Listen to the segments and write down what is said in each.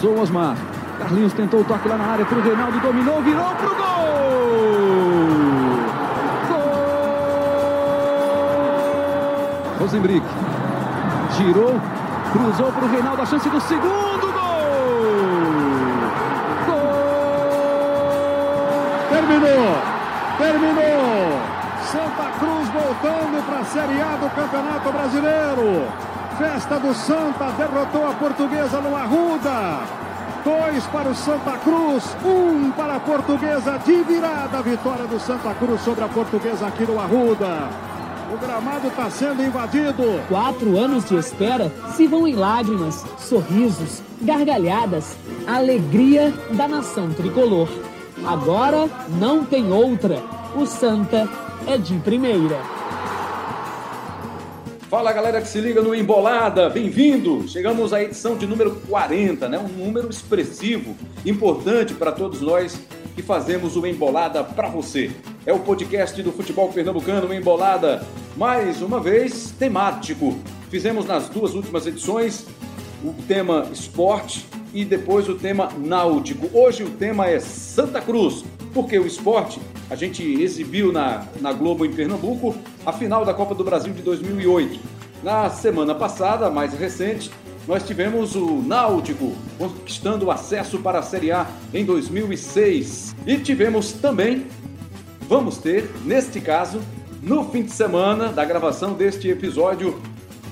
Passou o Osmar. Carlinhos tentou o toque lá na área para o Reinaldo, dominou, virou pro gol! Gol! Rosenbrick girou, cruzou para o Reinaldo, a chance do segundo gol! Gol! Terminou! Terminou! Santa Cruz voltando para a Série A do Campeonato Brasileiro. Festa do Santa derrotou a portuguesa no Arruda. Dois para o Santa Cruz, um para a Portuguesa de virada. Vitória do Santa Cruz sobre a Portuguesa aqui no Arruda. O gramado está sendo invadido. Quatro anos de espera se vão em lágrimas, sorrisos, gargalhadas, alegria da nação tricolor. Agora não tem outra. O Santa é de primeira. Fala galera que se liga no Embolada, bem-vindo! Chegamos à edição de número 40, né? um número expressivo, importante para todos nós que fazemos o Embolada para você. É o podcast do futebol pernambucano Embolada, mais uma vez temático. Fizemos nas duas últimas edições o tema esporte e depois o tema náutico. Hoje o tema é Santa Cruz, porque o esporte a gente exibiu na, na Globo em Pernambuco a final da Copa do Brasil de 2008. Na semana passada, mais recente, nós tivemos o Náutico conquistando o acesso para a Série A em 2006. E tivemos também, vamos ter, neste caso, no fim de semana da gravação deste episódio,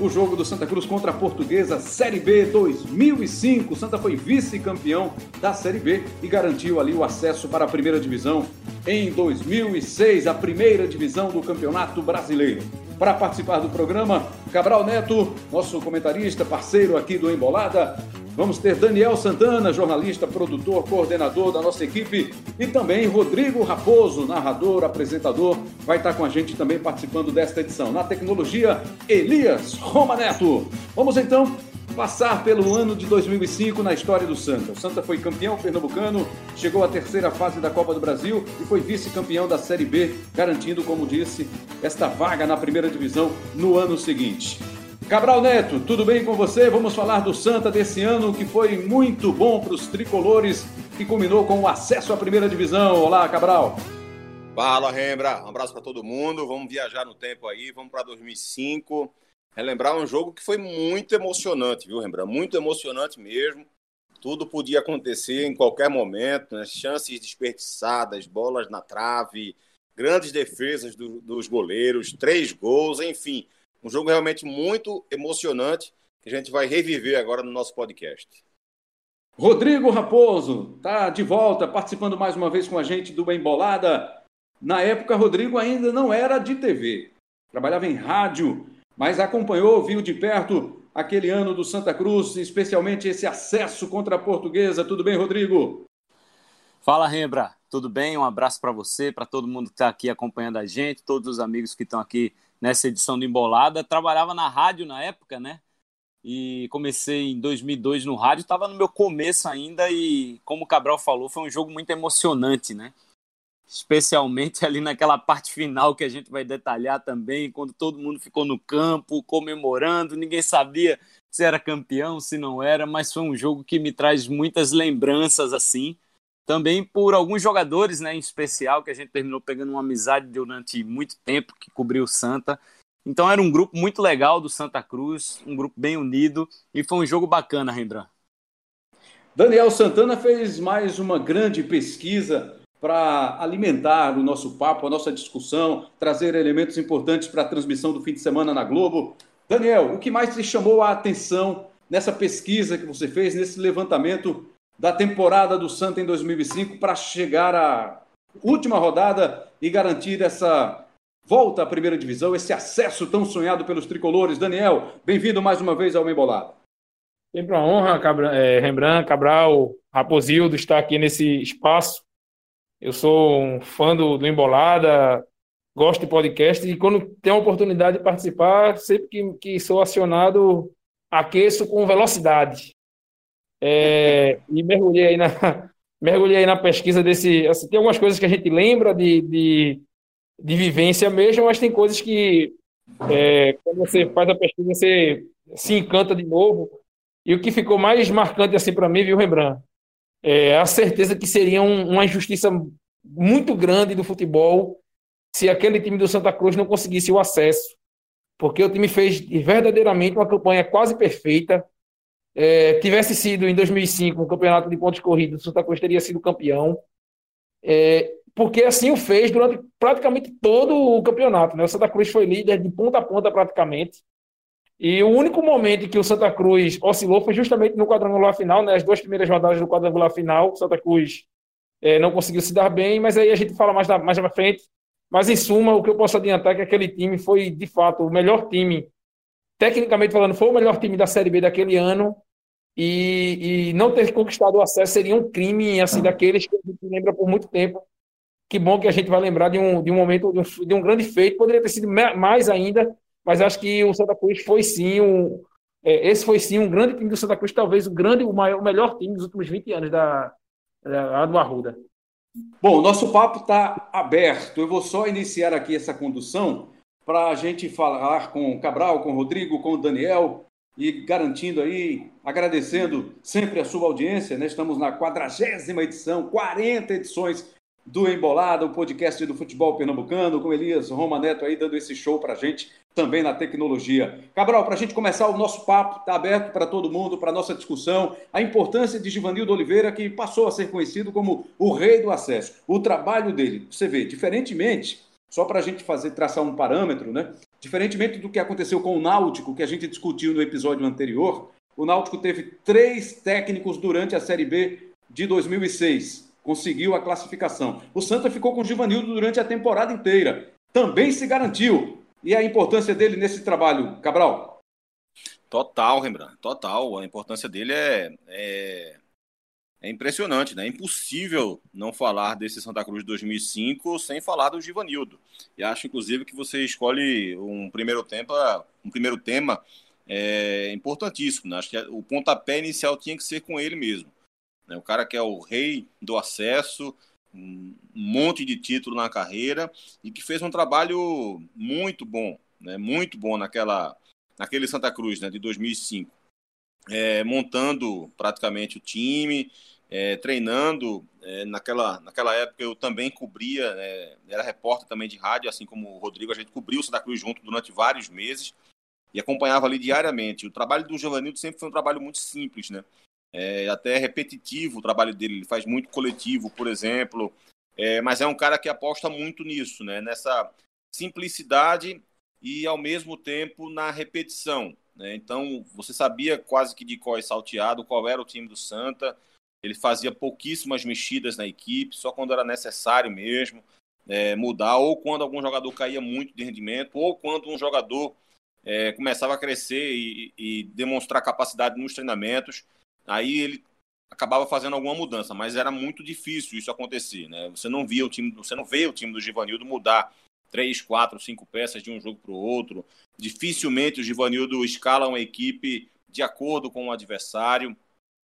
o jogo do Santa Cruz contra a Portuguesa, Série B 2005. O Santa foi vice-campeão da Série B e garantiu ali o acesso para a primeira divisão em 2006, a primeira divisão do Campeonato Brasileiro. Para participar do programa, Cabral Neto, nosso comentarista, parceiro aqui do Embolada, Vamos ter Daniel Santana, jornalista, produtor, coordenador da nossa equipe, e também Rodrigo Raposo, narrador, apresentador, vai estar com a gente também participando desta edição. Na tecnologia, Elias Roma Neto. Vamos então passar pelo ano de 2005 na história do Santa. O Santa foi campeão pernambucano, chegou à terceira fase da Copa do Brasil e foi vice-campeão da Série B, garantindo, como disse, esta vaga na primeira divisão no ano seguinte. Cabral Neto, tudo bem com você? Vamos falar do Santa desse ano que foi muito bom para os tricolores e culminou com o acesso à primeira divisão. Olá, Cabral. Fala, Rembra. Um abraço para todo mundo. Vamos viajar no tempo aí, vamos para 2005. Relembrar um jogo que foi muito emocionante, viu, Rembra? Muito emocionante mesmo. Tudo podia acontecer em qualquer momento, né? chances desperdiçadas, bolas na trave, grandes defesas do, dos goleiros, três gols, enfim um jogo realmente muito emocionante que a gente vai reviver agora no nosso podcast. Rodrigo Raposo está de volta, participando mais uma vez com a gente do Bem Bolada. Na época, Rodrigo ainda não era de TV, trabalhava em rádio, mas acompanhou, viu de perto aquele ano do Santa Cruz, especialmente esse acesso contra a Portuguesa. Tudo bem, Rodrigo? Fala, Rembra. Tudo bem? Um abraço para você, para todo mundo que está aqui acompanhando a gente, todos os amigos que estão aqui nessa edição do Embolada. Trabalhava na rádio na época, né? E comecei em 2002 no rádio, estava no meu começo ainda e, como o Cabral falou, foi um jogo muito emocionante, né? Especialmente ali naquela parte final que a gente vai detalhar também, quando todo mundo ficou no campo comemorando, ninguém sabia se era campeão, se não era, mas foi um jogo que me traz muitas lembranças assim também por alguns jogadores, né, em especial, que a gente terminou pegando uma amizade durante muito tempo, que cobriu o Santa. Então era um grupo muito legal do Santa Cruz, um grupo bem unido, e foi um jogo bacana, Rembrandt. Daniel Santana fez mais uma grande pesquisa para alimentar o nosso papo, a nossa discussão, trazer elementos importantes para a transmissão do fim de semana na Globo. Daniel, o que mais te chamou a atenção nessa pesquisa que você fez, nesse levantamento da temporada do Santa em 2005 para chegar à última rodada e garantir essa volta à primeira divisão, esse acesso tão sonhado pelos tricolores. Daniel, bem-vindo mais uma vez ao Embolada. Sempre uma honra, Cabra, é, Rembrandt, Cabral, Raposildo, estar aqui nesse espaço. Eu sou um fã do, do Embolada, gosto de podcast e quando tenho a oportunidade de participar, sempre que, que sou acionado, aqueço com velocidade. É, e mergulhei aí, na, mergulhei aí na pesquisa desse. Assim, tem algumas coisas que a gente lembra de, de, de vivência mesmo, mas tem coisas que, é, quando você faz a pesquisa, você se encanta de novo. E o que ficou mais marcante assim para mim, viu, Rembrandt? É a certeza que seria um, uma injustiça muito grande do futebol se aquele time do Santa Cruz não conseguisse o acesso. Porque o time fez verdadeiramente uma campanha quase perfeita. É, tivesse sido em 2005 um campeonato de pontos corridos, o Santa Cruz teria sido campeão. É, porque assim o fez durante praticamente todo o campeonato. Né? O Santa Cruz foi líder de ponta a ponta praticamente. E o único momento que o Santa Cruz oscilou foi justamente no quadrangular final, né? as duas primeiras rodadas do quadrangular final. O Santa Cruz é, não conseguiu se dar bem, mas aí a gente fala mais, da, mais na frente. Mas, em suma, o que eu posso adiantar é que aquele time foi, de fato, o melhor time, tecnicamente falando, foi o melhor time da Série B daquele ano. E, e não ter conquistado o acesso seria um crime, assim, daqueles que a gente lembra por muito tempo. Que bom que a gente vai lembrar de um, de um momento, de um, de um grande feito. Poderia ter sido mais ainda, mas acho que o Santa Cruz foi sim um, é, esse foi sim um grande time do Santa Cruz, talvez o grande, o, maior, o melhor time dos últimos 20 anos da, da do Arruda. Bom, nosso papo está aberto. Eu vou só iniciar aqui essa condução para a gente falar com o Cabral, com o Rodrigo, com o Daniel e garantindo aí, agradecendo sempre a sua audiência. Né? Estamos na quadragésima edição, 40 edições do Embolada, o podcast do futebol pernambucano, com Elias Roma Neto aí dando esse show para a gente também na tecnologia. Cabral, para a gente começar o nosso papo, está aberto para todo mundo, para nossa discussão, a importância de Givanildo Oliveira, que passou a ser conhecido como o rei do acesso. O trabalho dele, você vê, diferentemente, só para a gente fazer traçar um parâmetro, né? Diferentemente do que aconteceu com o Náutico, que a gente discutiu no episódio anterior, o Náutico teve três técnicos durante a Série B de 2006 conseguiu a classificação. O Santa ficou com o Givanildo durante a temporada inteira. Também se garantiu. E a importância dele nesse trabalho, Cabral? Total, Rembrandt, total. A importância dele é, é, é impressionante, né? É impossível não falar desse Santa Cruz de 2005 sem falar do Givanildo. E acho, inclusive, que você escolhe um primeiro tempo, um primeiro tema é, importantíssimo. Né? Acho que o pontapé inicial tinha que ser com ele mesmo. Né? O cara que é o rei do acesso, um monte de título na carreira e que fez um trabalho muito bom, né? muito bom naquela, naquele Santa Cruz né? de 2005. É, montando praticamente o time, é, treinando. É, naquela, naquela época eu também cobria, é, era repórter também de rádio, assim como o Rodrigo, a gente cobriu o Santa Cruz junto durante vários meses e acompanhava ali diariamente. O trabalho do Giovanildo sempre foi um trabalho muito simples, né? É até repetitivo o trabalho dele, ele faz muito coletivo, por exemplo. É, mas é um cara que aposta muito nisso, né? Nessa simplicidade e ao mesmo tempo na repetição. Né? Então você sabia quase que de qual salteado qual era o time do Santa. Ele fazia pouquíssimas mexidas na equipe, só quando era necessário mesmo é, mudar, ou quando algum jogador caía muito de rendimento, ou quando um jogador é, começava a crescer e, e demonstrar capacidade nos treinamentos aí ele acabava fazendo alguma mudança, mas era muito difícil isso acontecer, né? Você não via o time, você não vê o time do Givanildo mudar três, quatro, cinco peças de um jogo para o outro. Dificilmente o Givanildo escala uma equipe de acordo com o adversário.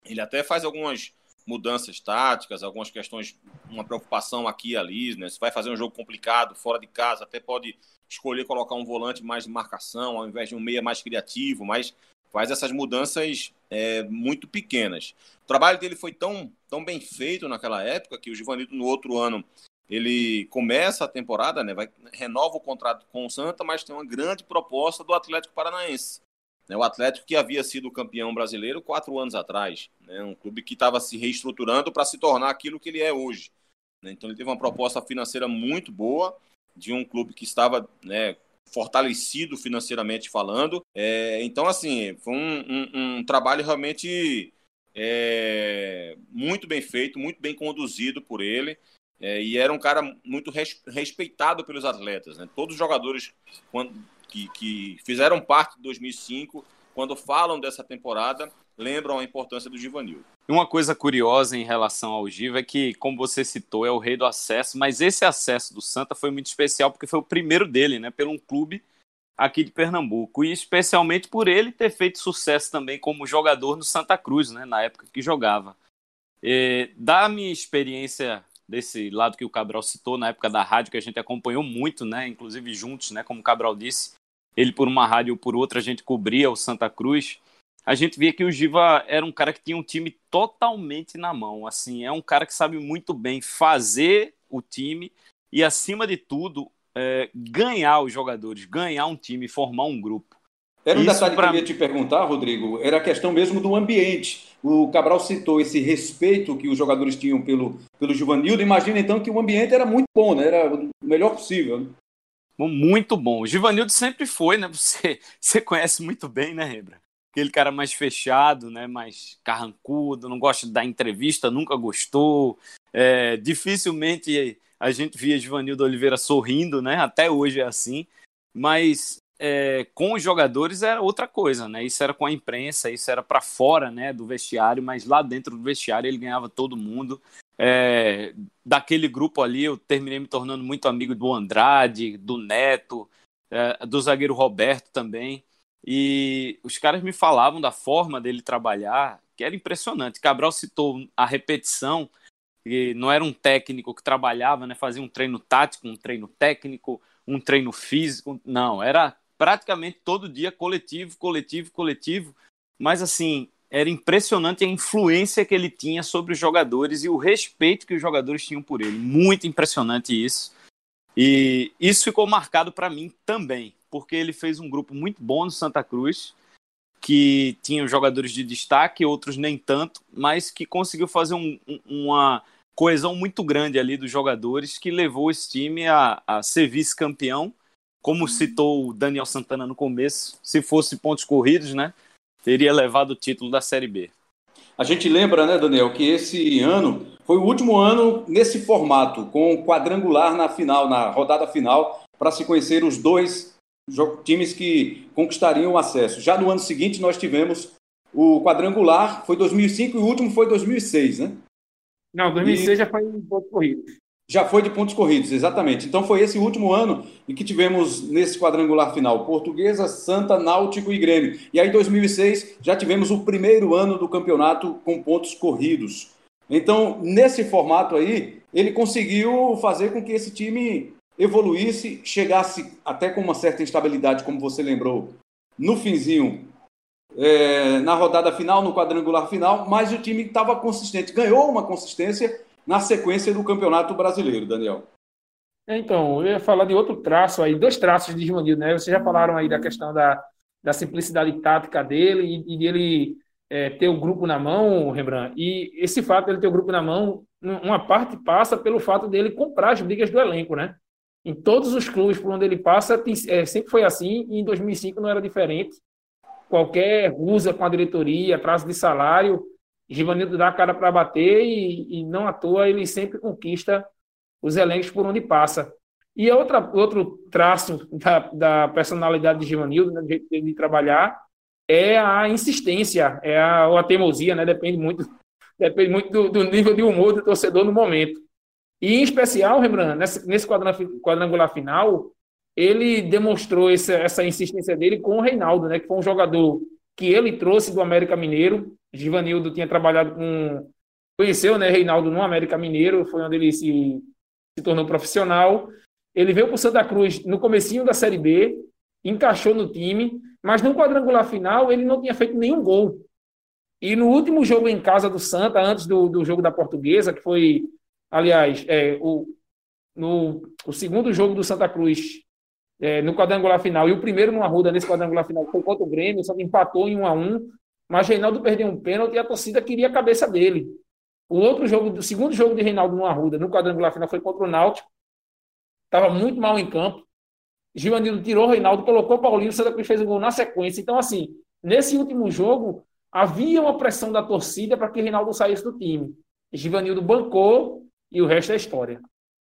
Ele até faz algumas mudanças táticas, algumas questões, uma preocupação aqui e ali, né? Se vai fazer um jogo complicado fora de casa, até pode escolher colocar um volante mais de marcação ao invés de um meia mais criativo, mas faz essas mudanças é, muito pequenas. O trabalho dele foi tão, tão bem feito naquela época que o Givanildo no outro ano ele começa a temporada, né, vai, renova o contrato com o Santa, mas tem uma grande proposta do Atlético Paranaense. Né, o Atlético que havia sido campeão brasileiro quatro anos atrás, né, um clube que estava se reestruturando para se tornar aquilo que ele é hoje. Né, então ele teve uma proposta financeira muito boa de um clube que estava né, fortalecido financeiramente falando. É, então, assim, foi um, um, um trabalho realmente é, muito bem feito, muito bem conduzido por ele. É, e era um cara muito res, respeitado pelos atletas. Né? Todos os jogadores quando, que, que fizeram parte de 2005, quando falam dessa temporada, lembram a importância do Givanil. Uma coisa curiosa em relação ao Giva é que, como você citou, é o rei do acesso, mas esse acesso do Santa foi muito especial porque foi o primeiro dele, né, pelo um clube aqui de Pernambuco, e especialmente por ele ter feito sucesso também como jogador no Santa Cruz, né, na época que jogava. E, da minha experiência desse lado que o Cabral citou, na época da rádio, que a gente acompanhou muito, né, inclusive juntos, né, como o Cabral disse, ele por uma rádio ou por outra a gente cobria o Santa Cruz, a gente via que o Giva era um cara que tinha um time totalmente na mão. Assim, é um cara que sabe muito bem fazer o time e, acima de tudo, é, ganhar os jogadores, ganhar um time, formar um grupo. Era um Isso detalhe pra... que eu ia te perguntar, Rodrigo, era a questão mesmo do ambiente. O Cabral citou esse respeito que os jogadores tinham pelo, pelo Givanildo. Imagina então que o ambiente era muito bom, né? era o melhor possível. Né? Muito bom. O Givanildo sempre foi, né? Você, você conhece muito bem, né, Rebra? Aquele cara mais fechado, né? Mais carrancudo, não gosta de dar entrevista, nunca gostou. É, dificilmente a gente via Givanildo Oliveira sorrindo, né? Até hoje é assim. Mas é, com os jogadores era outra coisa, né? Isso era com a imprensa, isso era para fora, né, do vestiário, mas lá dentro do vestiário ele ganhava todo mundo. É, daquele grupo ali, eu terminei me tornando muito amigo do Andrade, do Neto, é, do zagueiro Roberto também. E os caras me falavam da forma dele trabalhar, que era impressionante. Cabral citou a repetição, e não era um técnico que trabalhava, né, fazia um treino tático, um treino técnico, um treino físico, não, era praticamente todo dia coletivo, coletivo, coletivo, mas assim, era impressionante a influência que ele tinha sobre os jogadores e o respeito que os jogadores tinham por ele. Muito impressionante isso. E isso ficou marcado para mim também, porque ele fez um grupo muito bom no Santa Cruz, que tinha jogadores de destaque, outros nem tanto, mas que conseguiu fazer um, uma coesão muito grande ali dos jogadores, que levou esse time a, a ser vice-campeão como citou o Daniel Santana no começo, se fosse pontos corridos, né, teria levado o título da Série B. A gente lembra, né, Daniel, que esse ano foi o último ano nesse formato, com quadrangular na final, na rodada final, para se conhecer os dois times que conquistariam o acesso. Já no ano seguinte nós tivemos o quadrangular, foi 2005 e o último foi 2006, né? Não, 2006 e... já foi em pontos corridos. Já foi de pontos corridos, exatamente. Então foi esse último ano em que tivemos nesse quadrangular final Portuguesa, Santa, Náutico e Grêmio. E aí, em 2006, já tivemos o primeiro ano do campeonato com pontos corridos. Então, nesse formato aí, ele conseguiu fazer com que esse time evoluísse, chegasse até com uma certa instabilidade, como você lembrou, no finzinho, é, na rodada final, no quadrangular final, mas o time estava consistente, ganhou uma consistência na sequência do Campeonato Brasileiro, Daniel. É, então, eu ia falar de outro traço aí, dois traços de Givanildo, né? Vocês já falaram aí da questão da, da simplicidade tática dele e, e dele é, ter o grupo na mão, Rembrandt. E esse fato dele ter o grupo na mão, uma parte passa pelo fato dele comprar as brigas do elenco, né? Em todos os clubes por onde ele passa, tem, é, sempre foi assim, e em 2005 não era diferente. Qualquer usa com a diretoria, prazo de salário, Givanildo dá a cara para bater e, e, não à toa ele sempre conquista os elencos por onde passa. E outra, outro traço da, da personalidade de Givanildo, né, do jeito de trabalhar, é a insistência, é a, a teimosia, né? Depende muito, depende muito do, do, nível de humor do torcedor no momento. E em especial, Rembrandt, nesse, nesse quadrangular final, ele demonstrou essa, essa insistência dele com o Reinaldo, né? Que foi um jogador que ele trouxe do América Mineiro. Givanildo tinha trabalhado com. Conheceu, né, Reinaldo no América Mineiro, foi onde ele se, se tornou profissional. Ele veio para o Santa Cruz no comecinho da Série B, encaixou no time, mas no quadrangular final ele não tinha feito nenhum gol. E no último jogo em casa do Santa, antes do, do jogo da Portuguesa, que foi, aliás, é, o, no, o segundo jogo do Santa Cruz é, no quadrangular final, e o primeiro no Arruda nesse quadrangular final foi contra o Grêmio, só empatou em 1 a 1 mas Reinaldo perdeu um pênalti e a torcida queria a cabeça dele. O outro jogo, o segundo jogo de Reinaldo no Arruda, no quadrangular final, foi contra o Náutico. Estava muito mal em campo. Givanildo tirou Reinaldo, colocou o Paulinho, o Santa Cruz fez o gol na sequência. Então, assim, nesse último jogo, havia uma pressão da torcida para que Reinaldo saísse do time. Givanildo bancou e o resto é história.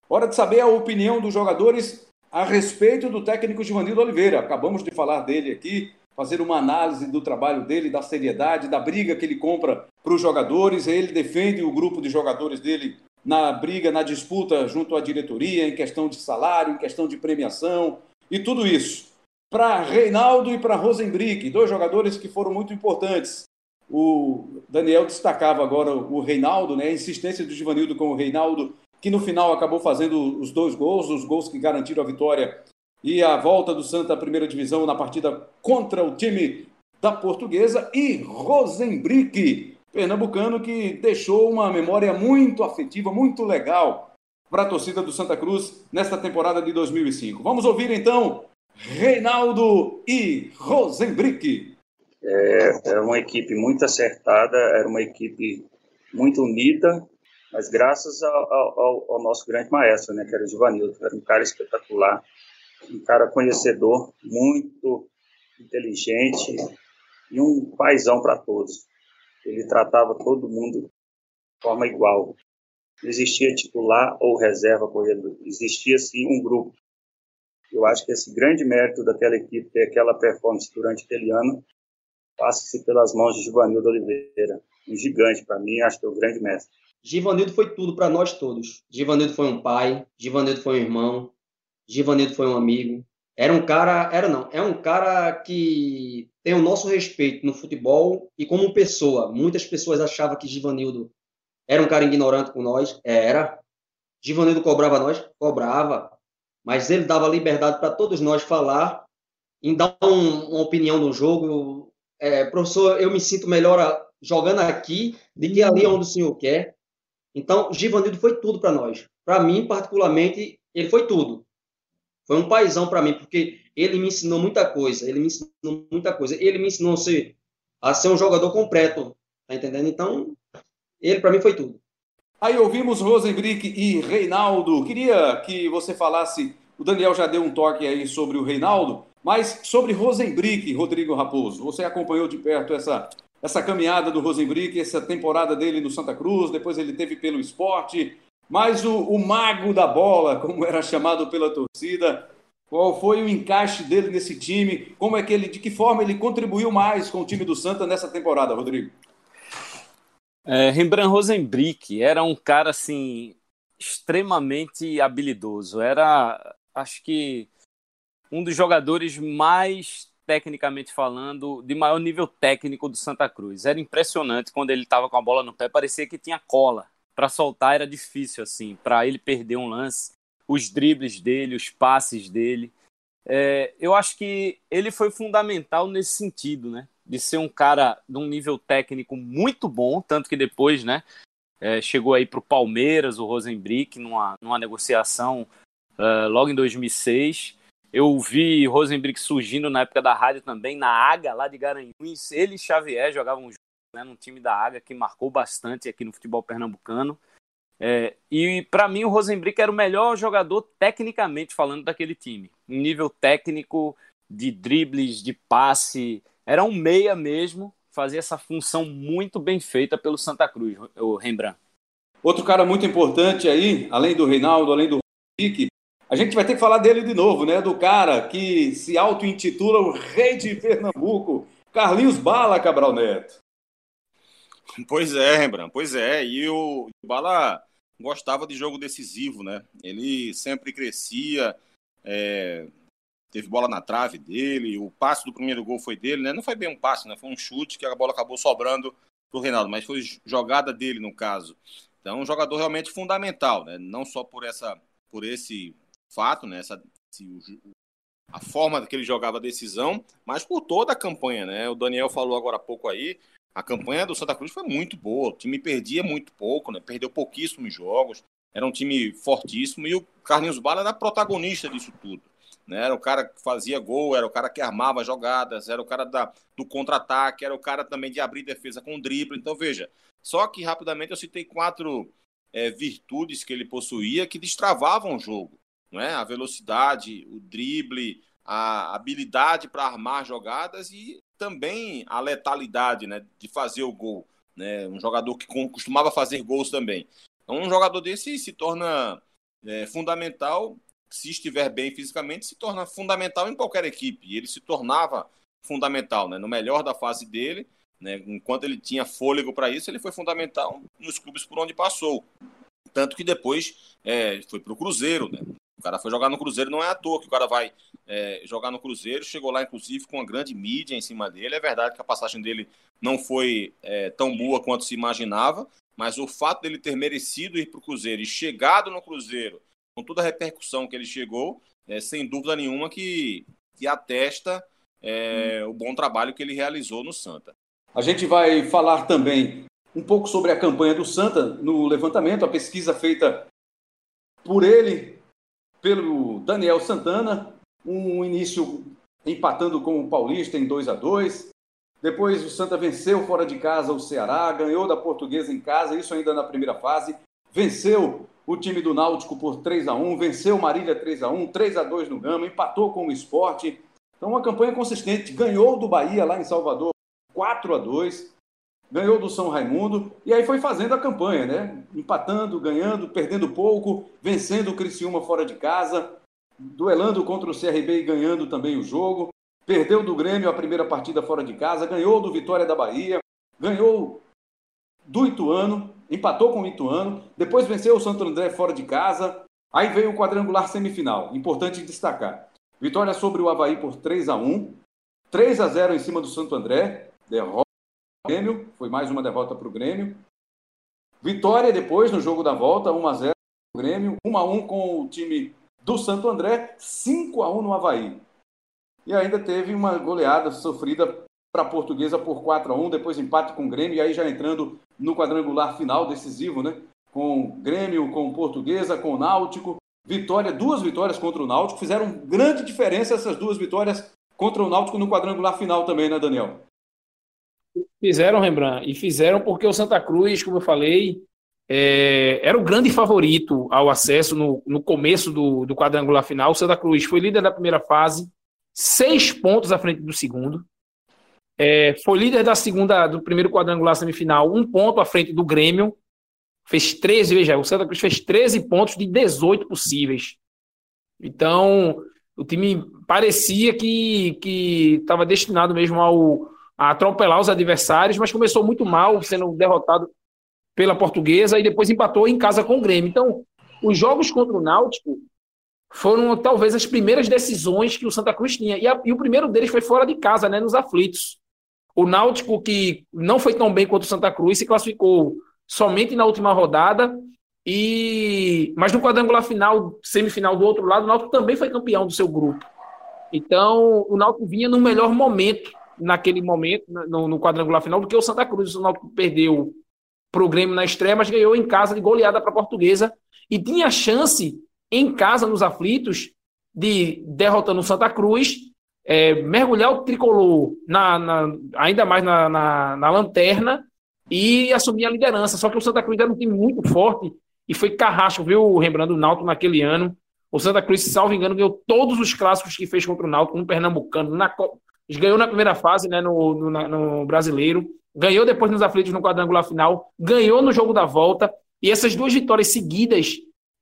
Hora de saber a opinião dos jogadores a respeito do técnico Givanildo Oliveira. Acabamos de falar dele aqui, fazer uma análise do trabalho dele, da seriedade, da briga que ele compra para os jogadores. Ele defende o grupo de jogadores dele na briga, na disputa junto à diretoria, em questão de salário, em questão de premiação e tudo isso. Para Reinaldo e para Rosenbrick, dois jogadores que foram muito importantes. O Daniel destacava agora o Reinaldo, né, a insistência do Givanildo com o Reinaldo que no final acabou fazendo os dois gols, os gols que garantiram a vitória e a volta do Santa à primeira divisão na partida contra o time da Portuguesa, e Rosenbrick, pernambucano que deixou uma memória muito afetiva, muito legal para a torcida do Santa Cruz nesta temporada de 2005. Vamos ouvir então Reinaldo e Rosenbrick. É, era uma equipe muito acertada, era uma equipe muito unida, mas graças ao, ao, ao nosso grande maestro, né, que era o Givanildo, era um cara espetacular, um cara conhecedor, muito inteligente e um paizão para todos. Ele tratava todo mundo de forma igual. Não existia titular ou reserva corredor, existia sim um grupo. Eu acho que esse grande mérito daquela equipe, ter aquela performance durante aquele ano, passa-se pelas mãos de Givanildo Oliveira, um gigante para mim, acho que é o grande mestre. Givanildo foi tudo para nós todos. Givanildo foi um pai, Givanildo foi um irmão, Givanildo foi um amigo. Era um cara, era não, é um cara que tem o nosso respeito no futebol e como pessoa. Muitas pessoas achavam que Givanildo era um cara ignorante com nós, era. Givanildo cobrava nós, cobrava, mas ele dava liberdade para todos nós falar, em dar um, uma opinião no jogo. É, professor, eu me sinto melhor jogando aqui do que ali onde o senhor quer. Então, Givanildo foi tudo para nós. Para mim, particularmente, ele foi tudo. Foi um paizão para mim, porque ele me ensinou muita coisa. Ele me ensinou muita coisa. Ele me ensinou a ser, a ser um jogador completo. Tá entendendo? Então, ele para mim foi tudo. Aí ouvimos Rosenbrick e Reinaldo. Queria que você falasse. O Daniel já deu um toque aí sobre o Reinaldo, mas sobre Rosenbrick, Rodrigo Raposo. Você acompanhou de perto essa essa caminhada do Rosenbrick, essa temporada dele no Santa Cruz, depois ele teve pelo esporte, mas o, o mago da bola, como era chamado pela torcida, qual foi o encaixe dele nesse time? Como é que ele, de que forma ele contribuiu mais com o time do Santa nessa temporada, Rodrigo? É, Rembrandt Rosenbrick era um cara assim extremamente habilidoso. Era, acho que um dos jogadores mais tecnicamente falando, de maior nível técnico do Santa Cruz. Era impressionante quando ele estava com a bola no pé, parecia que tinha cola. Para soltar era difícil, assim, para ele perder um lance. Os dribles dele, os passes dele. É, eu acho que ele foi fundamental nesse sentido, né? De ser um cara de um nível técnico muito bom, tanto que depois, né? É, chegou aí para o Palmeiras, o Rosenbrick, numa, numa negociação uh, logo em 2006 eu vi Rosenbrick surgindo na época da rádio também, na Águia, lá de Garanhuns. Ele e Xavier jogavam né, no time da Águia, que marcou bastante aqui no futebol pernambucano. É, e para mim o Rosenbrick era o melhor jogador tecnicamente falando daquele time. Em nível técnico, de dribles, de passe, era um meia mesmo, fazia essa função muito bem feita pelo Santa Cruz, o Rembrandt. Outro cara muito importante aí, além do Reinaldo, além do Rick, a gente vai ter que falar dele de novo, né? Do cara que se auto-intitula o rei de Pernambuco, Carlinhos Bala Cabral Neto. Pois é, Rembrandt, pois é. E o Bala gostava de jogo decisivo, né? Ele sempre crescia, é... teve bola na trave dele, o passe do primeiro gol foi dele, né? Não foi bem um passe, né? Foi um chute que a bola acabou sobrando pro Reinaldo, mas foi jogada dele no caso. Então, um jogador realmente fundamental, né? Não só por essa por esse fato, né? Essa, a forma que ele jogava a decisão, mas por toda a campanha, né? O Daniel falou agora há pouco aí, a campanha do Santa Cruz foi muito boa, o time perdia muito pouco, né? Perdeu pouquíssimos jogos, era um time fortíssimo e o Carlinhos Bala era protagonista disso tudo. Né? Era o cara que fazia gol, era o cara que armava jogadas, era o cara da, do contra-ataque, era o cara também de abrir defesa com drible. Então, veja, só que rapidamente eu citei quatro é, virtudes que ele possuía que destravavam o jogo não é? A velocidade, o drible, a habilidade para armar jogadas e também a letalidade, né, de fazer o gol, né? Um jogador que costumava fazer gols também. Então, um jogador desse se torna é, fundamental se estiver bem fisicamente, se torna fundamental em qualquer equipe. Ele se tornava fundamental, né? No melhor da fase dele, né? Enquanto ele tinha fôlego para isso, ele foi fundamental nos clubes por onde passou. Tanto que depois é, foi para o Cruzeiro, né? O cara foi jogar no Cruzeiro, não é à toa que o cara vai é, jogar no Cruzeiro. Chegou lá, inclusive, com uma grande mídia em cima dele. É verdade que a passagem dele não foi é, tão boa quanto se imaginava, mas o fato dele ter merecido ir para o Cruzeiro e chegado no Cruzeiro, com toda a repercussão que ele chegou, é, sem dúvida nenhuma que, que atesta é, o bom trabalho que ele realizou no Santa. A gente vai falar também um pouco sobre a campanha do Santa no levantamento, a pesquisa feita por ele, pelo Daniel Santana, um início empatando com o Paulista em 2 a 2 Depois o Santa venceu fora de casa o Ceará, ganhou da Portuguesa em casa, isso ainda na primeira fase. Venceu o time do Náutico por 3 a 1 venceu Marília 3 a 1 3 a 2 no Gama, empatou com o Esporte. Então, uma campanha consistente. Ganhou do Bahia lá em Salvador 4 a 2 ganhou do São Raimundo e aí foi fazendo a campanha, né? Empatando, ganhando, perdendo pouco, vencendo o Criciúma fora de casa, duelando contra o CRB e ganhando também o jogo. Perdeu do Grêmio a primeira partida fora de casa, ganhou do Vitória da Bahia, ganhou do Ituano, empatou com o Ituano, depois venceu o Santo André fora de casa. Aí veio o quadrangular semifinal, importante destacar. Vitória sobre o Havaí por 3 a 1 3 a 0 em cima do Santo André, derrota Grêmio, foi mais uma derrota para o Grêmio. Vitória depois no jogo da volta, 1 a 0 o Grêmio, 1 a 1 com o time do Santo André, 5 a 1 no Havaí. E ainda teve uma goleada sofrida para a Portuguesa por 4 a 1 depois empate com o Grêmio, e aí já entrando no quadrangular final decisivo, né? Com Grêmio, com Portuguesa, com Náutico. Vitória, duas vitórias contra o Náutico, fizeram grande diferença essas duas vitórias contra o Náutico no quadrangular final também, né, Daniel? Fizeram, Rembrandt, e fizeram porque o Santa Cruz, como eu falei, é, era o grande favorito ao acesso no, no começo do, do quadrangular final. O Santa Cruz foi líder da primeira fase, seis pontos à frente do segundo. É, foi líder da segunda, do primeiro quadrangular semifinal, um ponto à frente do Grêmio. Fez 13, veja, o Santa Cruz fez 13 pontos de 18 possíveis. Então, o time parecia que estava destinado mesmo ao, a atropelar os adversários, mas começou muito mal, sendo derrotado pela Portuguesa e depois empatou em casa com o Grêmio. Então, os jogos contra o Náutico foram talvez as primeiras decisões que o Santa Cruz tinha. E, a, e, o primeiro deles foi fora de casa, né, nos aflitos. O Náutico, que não foi tão bem quanto o Santa Cruz, se classificou somente na última rodada. E mas no quadrangular final, semifinal do outro lado, o Náutico também foi campeão do seu grupo. Então, o Náutico vinha no melhor momento naquele momento, no, no quadrangular final, do que o Santa Cruz. O Náutico perdeu para o Grêmio na estreia, mas ganhou em casa de goleada para a Portuguesa e tinha chance em casa nos aflitos de derrotando o Santa Cruz, é, mergulhar o tricolor na, na ainda mais na, na, na, lanterna e assumir a liderança. Só que o Santa Cruz era um time muito forte e foi carrasco, viu, lembrando o Náutico naquele ano. O Santa Cruz, se salvo engano, ganhou todos os clássicos que fez contra o Náutico, no Pernambucano, na Copa, ganhou na primeira fase, né, no, no, no, brasileiro, ganhou depois nos aflitos no quadrangular final, ganhou no jogo da volta, e essas duas vitórias seguidas,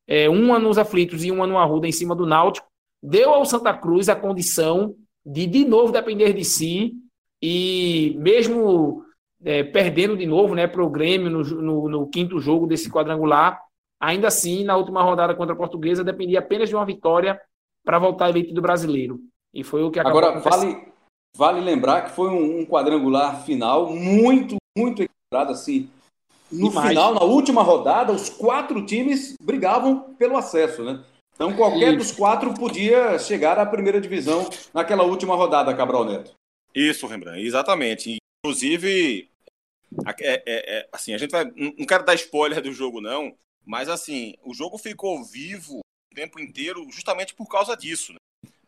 é, uma nos aflitos e uma no Arruda em cima do Náutico, deu ao Santa Cruz a condição de de novo depender de si, e mesmo é, perdendo de novo né, para o Grêmio no, no, no quinto jogo desse quadrangular, ainda assim, na última rodada contra a Portuguesa, dependia apenas de uma vitória para voltar à elite do brasileiro. E foi o que acabou Agora, vale, Vale lembrar que foi um, um quadrangular final muito, muito equilibrado, assim. No Demais. final, na última rodada, os quatro times brigavam pelo acesso, né? Então qualquer Isso. dos quatro podia chegar à primeira divisão naquela última rodada, Cabral Neto. Isso, Rembrandt, exatamente. Inclusive, é, é, é, assim, a gente vai. Não quero dar spoiler do jogo, não, mas assim, o jogo ficou vivo o tempo inteiro justamente por causa disso, né?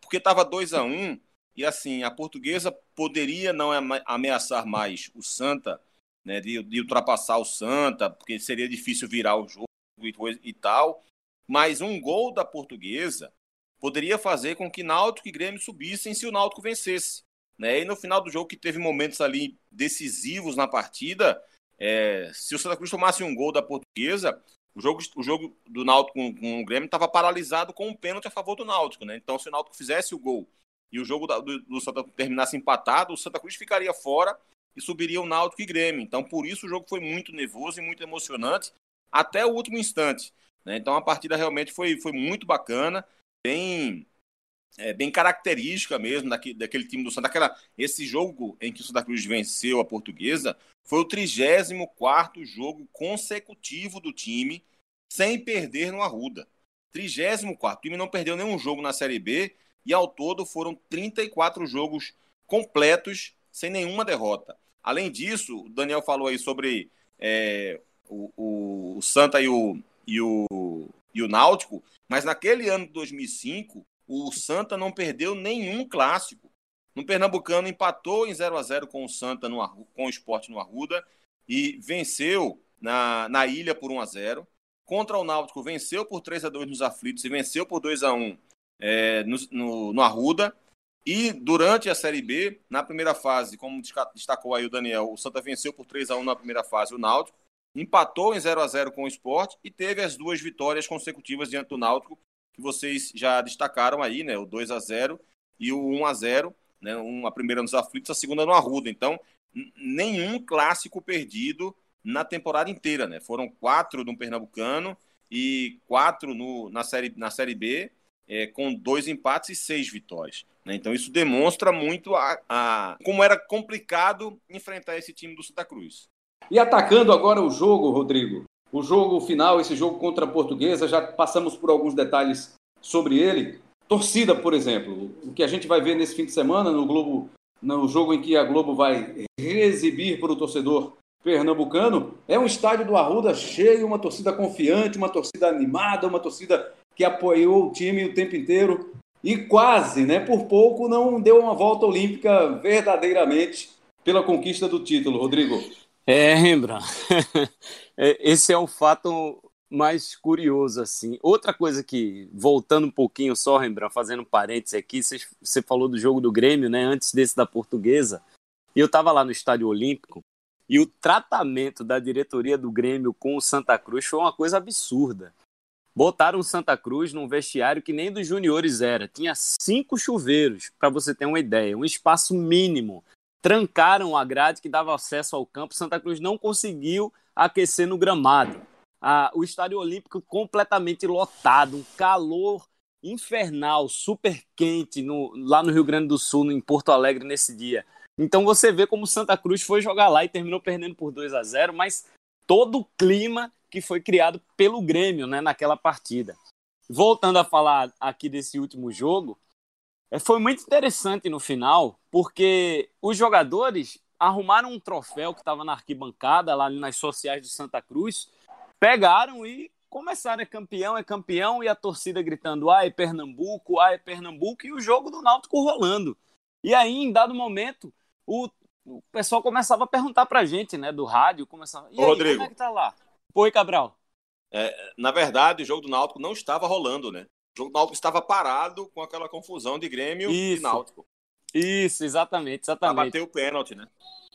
Porque estava 2 a 1 um, e assim, a portuguesa poderia não ameaçar mais o Santa, né, de, de ultrapassar o Santa, porque seria difícil virar o jogo e, e tal. Mas um gol da portuguesa poderia fazer com que Náutico e Grêmio subissem se o Náutico vencesse. Né? E no final do jogo, que teve momentos ali decisivos na partida, é, se o Santa Cruz tomasse um gol da portuguesa, o jogo, o jogo do Náutico com, com o Grêmio estava paralisado com um pênalti a favor do Náutico. Né? Então, se o Náutico fizesse o gol e o jogo do, do Santa terminasse empatado, o Santa Cruz ficaria fora e subiria o Náutico e Grêmio. Então, por isso o jogo foi muito nervoso e muito emocionante até o último instante. Né? Então, a partida realmente foi, foi muito bacana, bem é, bem característica mesmo daquele, daquele time do Santa. Aquela, esse jogo em que o Santa Cruz venceu a Portuguesa foi o 34 jogo consecutivo do time sem perder no Arruda. 34. O time não perdeu nenhum jogo na Série B e ao todo foram 34 jogos completos, sem nenhuma derrota. Além disso, o Daniel falou aí sobre é, o, o, Santa e o, e, o, e o Náutico, mas naquele ano de 2005, o Santa não perdeu nenhum clássico. No Pernambucano, empatou em 0 a 0 com o Santa, no, com o esporte no Arruda, e venceu na, na ilha por 1 a 0 Contra o Náutico, venceu por 3 a 2 nos aflitos e venceu por 2 a 1 é, no, no, no Arruda. E durante a Série B, na primeira fase, como destacou aí o Daniel, o Santa venceu por 3 a 1 na primeira fase o Náutico, empatou em 0 a 0 com o Esporte e teve as duas vitórias consecutivas diante do Náutico, que vocês já destacaram aí, né? O 2 a 0 e o 1 a 0 né? Uma primeira nos aflitos, a segunda no Arruda. Então, nenhum clássico perdido na temporada inteira, né? Foram quatro no Pernambucano e quatro no, na, série, na Série B, é, com dois empates e seis vitórias. Né? Então isso demonstra muito a, a, como era complicado enfrentar esse time do Santa Cruz. E atacando agora o jogo, Rodrigo, o jogo final, esse jogo contra a Portuguesa, já passamos por alguns detalhes sobre ele. Torcida, por exemplo, o que a gente vai ver nesse fim de semana no Globo, no jogo em que a Globo vai reexibir para o torcedor pernambucano, é um estádio do Arruda cheio, uma torcida confiante, uma torcida animada, uma torcida que apoiou o time o tempo inteiro e quase, né, por pouco, não deu uma volta olímpica verdadeiramente pela conquista do título, Rodrigo. É, Rembrandt, é, esse é o fato mais curioso, assim. Outra coisa que, voltando um pouquinho só, Rembrandt, fazendo um parênteses aqui, você falou do jogo do Grêmio, né, antes desse da Portuguesa, e eu estava lá no Estádio Olímpico, e o tratamento da diretoria do Grêmio com o Santa Cruz foi uma coisa absurda. Botaram Santa Cruz num vestiário que nem dos juniores era. Tinha cinco chuveiros, para você ter uma ideia, um espaço mínimo. Trancaram a grade que dava acesso ao campo. Santa Cruz não conseguiu aquecer no gramado. Ah, o Estádio Olímpico completamente lotado, um calor infernal, super quente no, lá no Rio Grande do Sul, em Porto Alegre, nesse dia. Então você vê como Santa Cruz foi jogar lá e terminou perdendo por 2 a 0, mas todo o clima que foi criado pelo Grêmio né, naquela partida. Voltando a falar aqui desse último jogo, é, foi muito interessante no final, porque os jogadores arrumaram um troféu que estava na arquibancada, lá nas sociais do Santa Cruz, pegaram e começaram, é campeão, é campeão, e a torcida gritando, ah, é Pernambuco, ah, é Pernambuco, e o jogo do Náutico rolando. E aí, em dado momento, o, o pessoal começava a perguntar pra gente, né, do rádio, começava, e aí, Rodrigo. como é que tá lá? Oi, Cabral. É, na verdade, o jogo do Náutico não estava rolando, né? O jogo do Náutico estava parado com aquela confusão de Grêmio Isso. e Náutico. Isso, exatamente, exatamente. Pra bater o pênalti, né?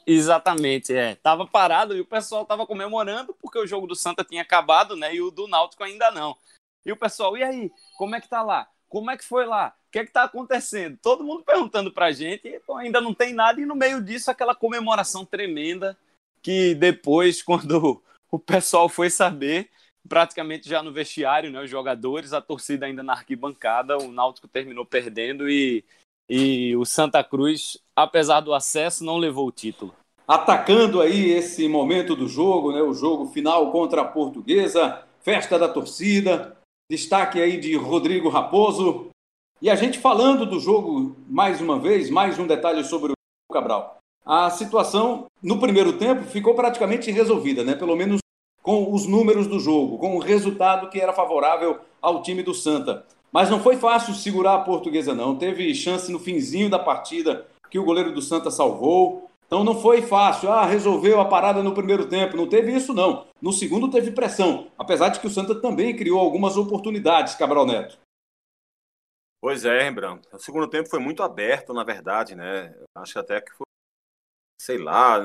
Exatamente, é. Tava parado e o pessoal tava comemorando porque o jogo do Santa tinha acabado, né? E o do Náutico ainda não. E o pessoal, e aí? Como é que tá lá? Como é que foi lá? O que é que tá acontecendo? Todo mundo perguntando pra gente, e, pô, ainda não tem nada, e no meio disso aquela comemoração tremenda que depois, quando o pessoal foi saber, praticamente já no vestiário, né, os jogadores, a torcida ainda na arquibancada, o Náutico terminou perdendo e, e o Santa Cruz, apesar do acesso, não levou o título. Atacando aí esse momento do jogo, né, o jogo final contra a Portuguesa, festa da torcida, Destaque aí de Rodrigo Raposo. E a gente falando do jogo mais uma vez, mais um detalhe sobre o Cabral. A situação no primeiro tempo ficou praticamente resolvida, né? Pelo menos com os números do jogo, com o resultado que era favorável ao time do Santa. Mas não foi fácil segurar a portuguesa, não. Teve chance no finzinho da partida que o goleiro do Santa salvou. Então não foi fácil, ah, resolveu a parada no primeiro tempo. Não teve isso, não. No segundo teve pressão, apesar de que o Santa também criou algumas oportunidades, Cabral Neto. Pois é, Rembrandt. O segundo tempo foi muito aberto, na verdade, né? Acho até que foi, sei lá,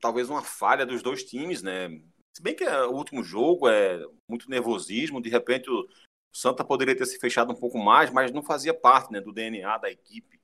talvez uma falha dos dois times, né? Se bem que o último jogo é muito nervosismo, de repente o Santa poderia ter se fechado um pouco mais, mas não fazia parte né, do DNA da equipe.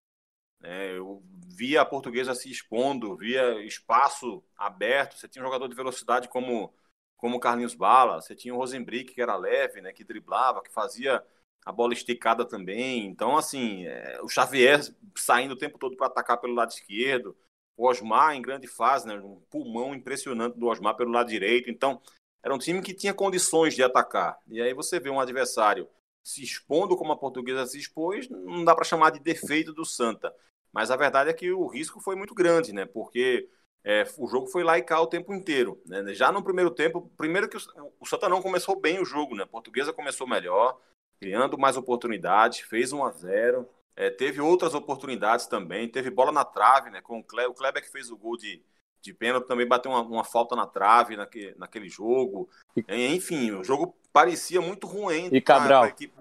É, eu via a portuguesa se expondo, via espaço aberto. Você tinha um jogador de velocidade como como Carlinhos Bala, você tinha o Rosenbrick, que era leve, né, que driblava, que fazia a bola esticada também. Então, assim, é, o Xavier saindo o tempo todo para atacar pelo lado esquerdo, o Osmar em grande fase, né, um pulmão impressionante do Osmar pelo lado direito. Então, era um time que tinha condições de atacar. E aí você vê um adversário se expondo como a portuguesa se expôs, não dá para chamar de defeito do Santa. Mas a verdade é que o risco foi muito grande, né? Porque é, o jogo foi lá e cá o tempo inteiro. Né? Já no primeiro tempo, primeiro que o, o Santa não começou bem o jogo, né? A portuguesa começou melhor, criando mais oportunidades, fez 1 a 0 é, teve outras oportunidades também, teve bola na trave, né? Com o Kleber, o Kleber que fez o gol de, de pênalti também bateu uma, uma falta na trave naquele, naquele jogo. Enfim, o jogo parecia muito ruim. E Cabral. Equipe...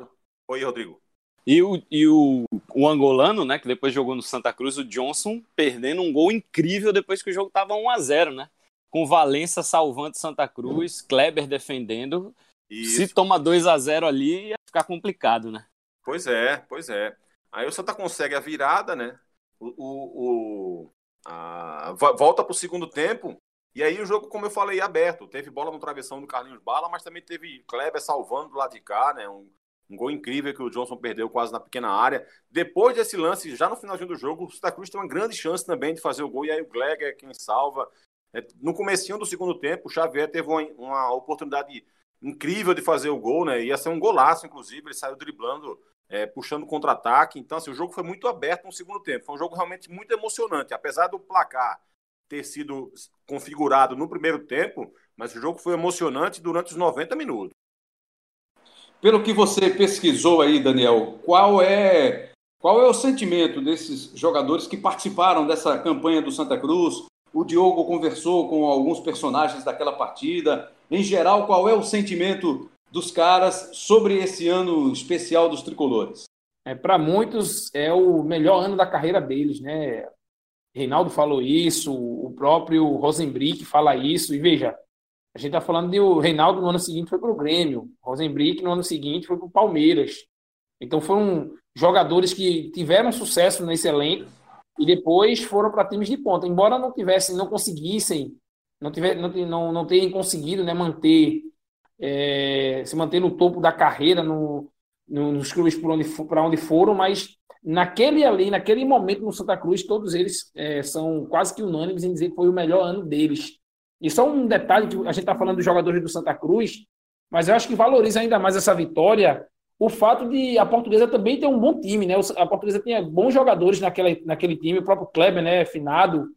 Oi, Rodrigo. E, o, e o, o angolano, né, que depois jogou no Santa Cruz, o Johnson, perdendo um gol incrível depois que o jogo estava 1 a 0 né? Com Valença salvando Santa Cruz, Kleber defendendo. Isso. Se toma 2 a 0 ali, ia ficar complicado, né? Pois é, pois é. Aí o Santa consegue a virada, né? O, o, o a, volta para o segundo tempo. E aí o jogo, como eu falei, aberto. Teve bola no travessão do Carlinhos Bala, mas também teve Kleber salvando do lado de cá, né? Um, um gol incrível que o Johnson perdeu quase na pequena área. Depois desse lance, já no finalzinho do jogo, o Santa Cruz tem uma grande chance também de fazer o gol. E aí o Glegg é quem salva. É, no comecinho do segundo tempo, o Xavier teve uma, uma oportunidade incrível de fazer o gol, né? Ia ser um golaço, inclusive. Ele saiu driblando é, puxando contra-ataque. Então, assim, o jogo foi muito aberto no segundo tempo. Foi um jogo realmente muito emocionante. Apesar do placar ter sido configurado no primeiro tempo, mas o jogo foi emocionante durante os 90 minutos. Pelo que você pesquisou aí, Daniel, qual é qual é o sentimento desses jogadores que participaram dessa campanha do Santa Cruz? O Diogo conversou com alguns personagens daquela partida. Em geral, qual é o sentimento dos caras sobre esse ano especial dos tricolores? É, Para muitos é o melhor ano da carreira deles, né? Reinaldo falou isso, o próprio Rosenbrick fala isso, e veja, a gente está falando de o Reinaldo no ano seguinte foi para o Grêmio, Rosenbrick no ano seguinte foi para o Palmeiras. Então foram jogadores que tiveram sucesso nesse elenco e depois foram para times de ponta. Embora não tivessem, não conseguissem, não, tiver, não, não, não tenham conseguido né, manter é, se manter no topo da carreira no, no, nos clubes para onde, onde foram, mas naquele ali, naquele momento no Santa Cruz, todos eles é, são quase que unânimes em dizer que foi o melhor ano deles. E só um detalhe que a gente está falando dos jogadores do Santa Cruz, mas eu acho que valoriza ainda mais essa vitória o fato de a portuguesa também ter um bom time, né? A portuguesa tinha bons jogadores naquele, naquele time, o próprio Kleber, né? Finado,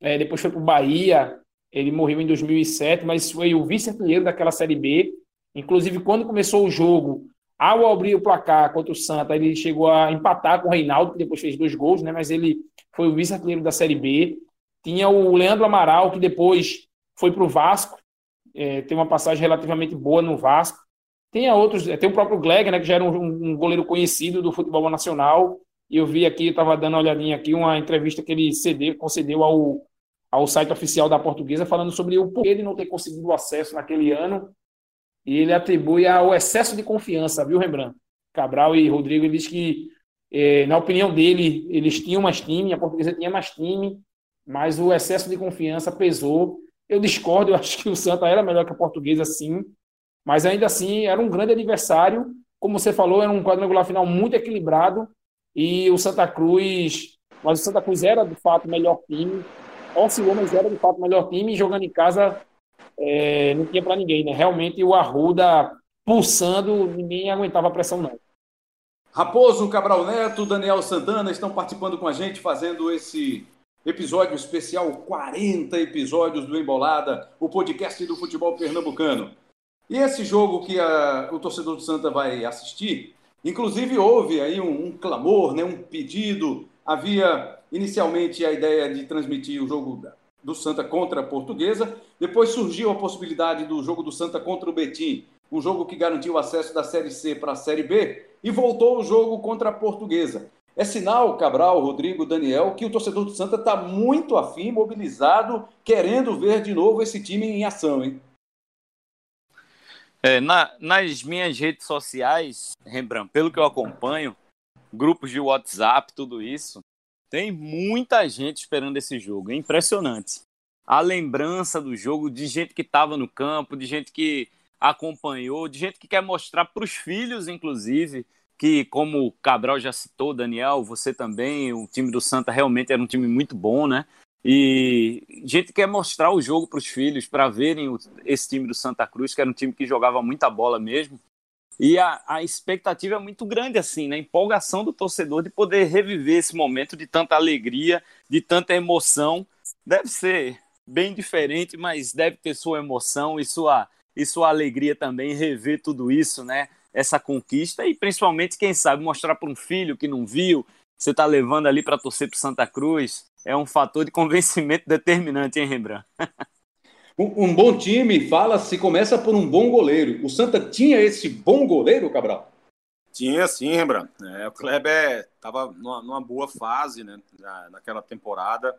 é, depois foi para o Bahia, ele morreu em 2007, mas foi o vice-artilheiro daquela Série B. Inclusive, quando começou o jogo, ao abrir o placar contra o Santa, ele chegou a empatar com o Reinaldo, que depois fez dois gols, né? mas ele foi o vice-artilheiro da Série B. Tinha o Leandro Amaral, que depois foi para o Vasco, é, tem uma passagem relativamente boa no Vasco. Tem outros, é, tem o próprio Gleg, né, que já era um, um goleiro conhecido do futebol nacional. E eu vi aqui, estava dando uma olhadinha aqui, uma entrevista que ele cedeu, concedeu ao ao site oficial da Portuguesa falando sobre o porquê de não ter conseguido acesso naquele ano. E ele atribui ao excesso de confiança, viu, Rembrandt? Cabral e Rodrigo, ele diz que, eh, na opinião dele, eles tinham mais time, a Portuguesa tinha mais time, mas o excesso de confiança pesou. Eu discordo, eu acho que o Santa era melhor que a Portuguesa, sim, mas ainda assim era um grande adversário. Como você falou, era um quadrangular final muito equilibrado e o Santa Cruz, mas o Santa Cruz era de fato o melhor time, oscilou, mas era de fato o melhor time jogando em casa é, não tinha para ninguém, né? Realmente o Arruda pulsando, ninguém aguentava a pressão, não. Raposo, Cabral Neto, Daniel Santana estão participando com a gente, fazendo esse episódio especial, 40 episódios do Embolada, o podcast do futebol pernambucano. E esse jogo que a, o torcedor do Santa vai assistir, inclusive houve aí um, um clamor, né, um pedido, havia inicialmente a ideia de transmitir o jogo do Santa contra a Portuguesa, depois surgiu a possibilidade do jogo do Santa contra o Betim, um jogo que garantiu o acesso da Série C para a Série B, e voltou o jogo contra a Portuguesa. É sinal, Cabral, Rodrigo, Daniel, que o torcedor do Santa está muito afim, mobilizado, querendo ver de novo esse time em ação, hein? É, na, nas minhas redes sociais, Rembrandt, pelo que eu acompanho, grupos de WhatsApp, tudo isso, tem muita gente esperando esse jogo, é impressionante. A lembrança do jogo de gente que estava no campo, de gente que acompanhou, de gente que quer mostrar para os filhos, inclusive, que como o Cabral já citou, Daniel, você também, o time do Santa realmente era um time muito bom, né? E gente quer mostrar o jogo para os filhos, para verem esse time do Santa Cruz, que era um time que jogava muita bola mesmo. E a, a expectativa é muito grande, assim, né? Empolgação do torcedor de poder reviver esse momento de tanta alegria, de tanta emoção. Deve ser bem diferente, mas deve ter sua emoção e sua, e sua alegria também rever tudo isso, né? Essa conquista e principalmente, quem sabe, mostrar para um filho que não viu, você está levando ali para torcer para Santa Cruz, é um fator de convencimento determinante, hein, Rembrandt? Um, um, bom time, fala-se, começa por um bom goleiro. O Santa tinha esse bom goleiro, Cabral? Tinha sim, Rembrandt. É, o Kleber estava numa, numa, boa fase né, na, naquela temporada.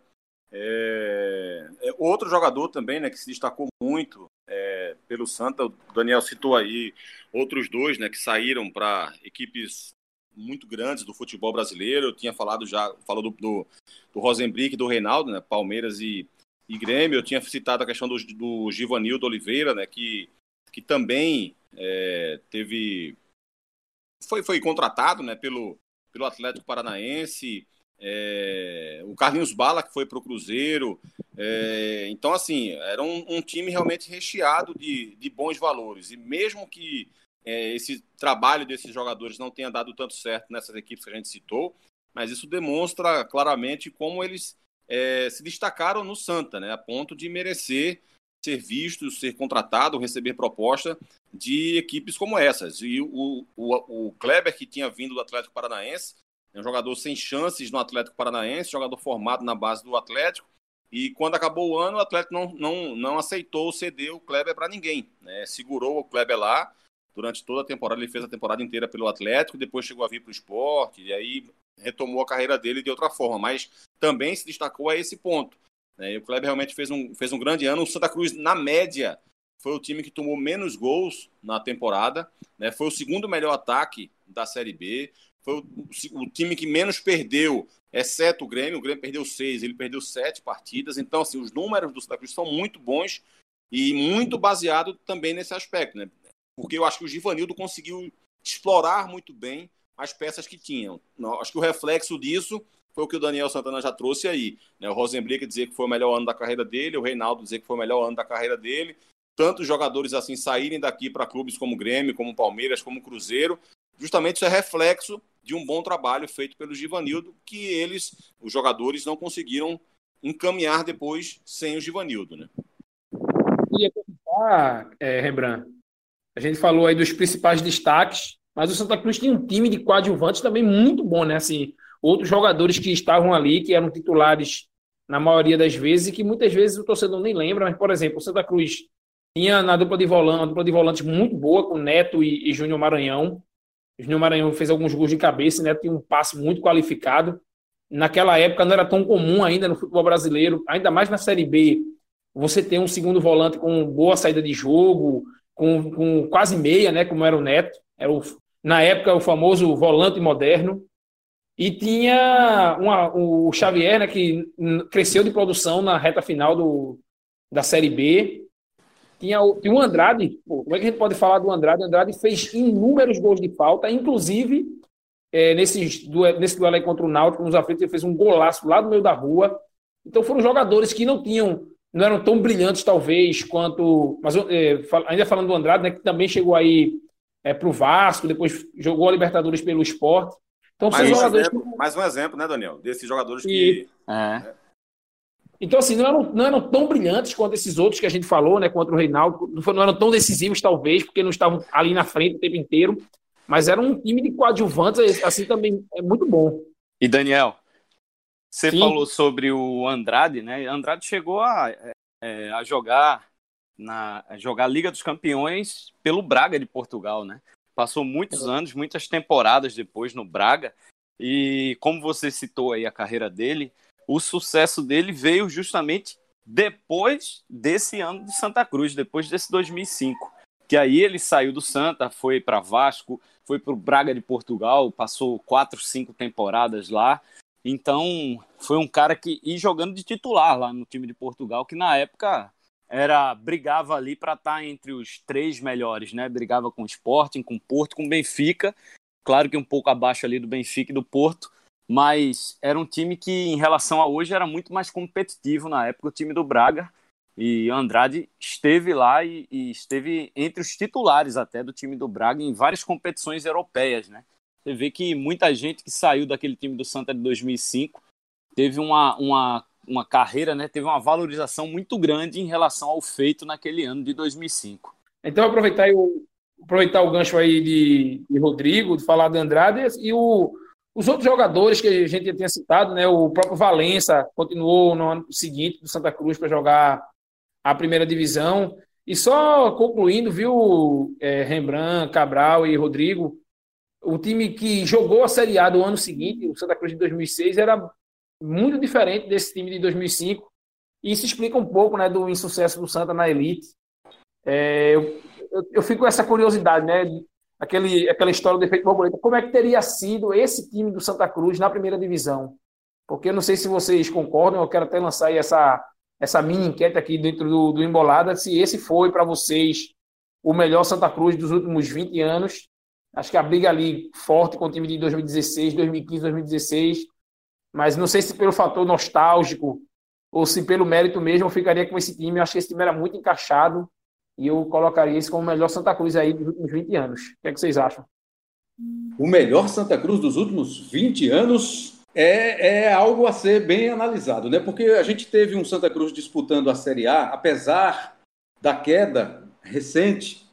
É, é, outro jogador também né, que se destacou muito é, pelo Santa, o Daniel citou aí outros dois né, que saíram para equipes muito grandes do futebol brasileiro. Eu tinha falado já, falou do, do, do Rosenbrick e do Reinaldo, né, Palmeiras e, e Grêmio. Eu tinha citado a questão do, do Givanildo Oliveira, né, que, que também é, teve. Foi, foi contratado né, pelo, pelo Atlético Paranaense. É, o Carlinhos Bala, que foi para o Cruzeiro. É, então, assim, era um, um, time realmente recheado de, de bons valores. E mesmo que é, esse trabalho desses jogadores não tenha dado tanto certo nessas equipes que a gente citou, mas isso demonstra claramente como eles é, se destacaram no Santa, né, a ponto de merecer ser vistos, ser contratado, receber proposta de equipes como essas. E o, o, o Kleber, que tinha vindo do Atlético Paranaense, é um jogador sem chances no Atlético Paranaense, jogador formado na base do Atlético, e quando acabou o ano, o Atlético não, não, não aceitou ceder o Kleber para ninguém. Né? Segurou o Kleber lá durante toda a temporada. Ele fez a temporada inteira pelo Atlético, depois chegou a vir para o esporte, e aí retomou a carreira dele de outra forma, mas também se destacou a esse ponto. Né? E o Kleber realmente fez um, fez um grande ano. O Santa Cruz, na média, foi o time que tomou menos gols na temporada, né? foi o segundo melhor ataque da Série B, foi o, o, time que menos perdeu, exceto o Grêmio. O Grêmio perdeu seis, ele perdeu sete partidas. Então, assim, os números do Santa Cruz são muito bons e muito baseado também nesse aspecto, né? Porque eu acho que o Givanildo conseguiu explorar muito bem as peças que tinham. Acho que o reflexo disso foi o que o Daniel Santana já trouxe aí. Né? O Rosenblick dizer que foi o melhor ano da carreira dele, o Reinaldo dizer que foi o melhor ano da carreira dele. Tantos jogadores assim saírem daqui para clubes como Grêmio, como Palmeiras, como Cruzeiro. Justamente isso é reflexo de um bom trabalho feito pelo Givanildo, que eles, os jogadores, não conseguiram encaminhar depois sem o Givanildo. Né? Ia perguntar, é, a gente falou aí dos principais destaques mas o Santa Cruz tinha um time de coadjuvantes também muito bom, né? Assim, outros jogadores que estavam ali, que eram titulares na maioria das vezes, e que muitas vezes o torcedor nem lembra, mas, por exemplo, o Santa Cruz tinha na dupla de volante, uma dupla de volantes muito boa, com Neto e, e Júnior Maranhão. O Júnior Maranhão fez alguns gols de cabeça, Neto tinha um passe muito qualificado. Naquela época não era tão comum ainda no futebol brasileiro, ainda mais na Série B, você ter um segundo volante com boa saída de jogo, com, com quase meia, né, como era o Neto. Era o, na época o famoso volante moderno, e tinha uma, o Xavier, né, que cresceu de produção na reta final do, da Série B. Tinha o, tinha o Andrade, pô, como é que a gente pode falar do Andrade? O Andrade fez inúmeros gols de falta, inclusive é, nesse, nesse duelo aí contra o Náutico, nos aflitos, ele fez um golaço lá no meio da rua. Então foram jogadores que não tinham, não eram tão brilhantes talvez quanto, mas é, ainda falando do Andrade, né, que também chegou aí é, para o Vasco, depois jogou a Libertadores pelo esporte. Então, mais, um jogadores exemplo, que... mais um exemplo, né, Daniel? Desses jogadores e... que. É. Então, assim, não eram, não eram tão brilhantes quanto esses outros que a gente falou, né? Contra o Reinaldo. Não, não eram tão decisivos, talvez, porque não estavam ali na frente o tempo inteiro. Mas era um time de coadjuvantes, assim, também é muito bom. E, Daniel, você Sim. falou sobre o Andrade, né? Andrade chegou a, é, a jogar na jogar a Liga dos Campeões pelo Braga de Portugal, né? Passou muitos anos, muitas temporadas depois no Braga e como você citou aí a carreira dele, o sucesso dele veio justamente depois desse ano de Santa Cruz, depois desse 2005, que aí ele saiu do Santa, foi para Vasco, foi para o Braga de Portugal, passou quatro, cinco temporadas lá. Então, foi um cara que ia jogando de titular lá no time de Portugal, que na época era brigava ali para estar tá entre os três melhores, né? Brigava com o Sporting, com o Porto, com o Benfica. Claro que um pouco abaixo ali do Benfica e do Porto, mas era um time que, em relação a hoje, era muito mais competitivo na época, o time do Braga. E Andrade esteve lá e, e, esteve entre os titulares até do time do Braga em várias competições europeias, né? Você vê que muita gente que saiu daquele time do Santa de 2005 teve uma, uma, uma carreira, né? Teve uma valorização muito grande em relação ao feito naquele ano de 2005. Então aproveitar o, aproveitar o gancho aí de, de Rodrigo, de falar de Andrade e o, os outros jogadores que a gente já tinha citado, né? O próprio Valença continuou no ano seguinte do Santa Cruz para jogar a primeira divisão. E só concluindo, viu, é, Rembrandt, Cabral e Rodrigo, o time que jogou a Série A do ano seguinte, o Santa Cruz de 2006, era muito diferente desse time de 2005. E isso explica um pouco né, do insucesso do Santa na elite. É, eu, eu, eu, fico com essa curiosidade, né? Aquele, aquela história do efeito borboleta. Como é que teria sido esse time do Santa Cruz na primeira divisão? Porque eu não sei se vocês concordam, eu quero até lançar aí essa, essa mini enquete aqui dentro do, do Embolada, se esse foi para vocês o melhor Santa Cruz dos últimos 20 anos. Acho que a briga ali forte com o time de 2016, 2015, 2016. Mas não sei se pelo fator nostálgico ou se pelo mérito mesmo eu ficaria com esse time. Eu acho que esse time era muito encaixado e eu colocaria esse como o melhor Santa Cruz aí dos últimos 20 anos. O que, é que vocês acham? O melhor Santa Cruz dos últimos 20 anos é, é algo a ser bem analisado, né? Porque a gente teve um Santa Cruz disputando a Série A, apesar da queda recente.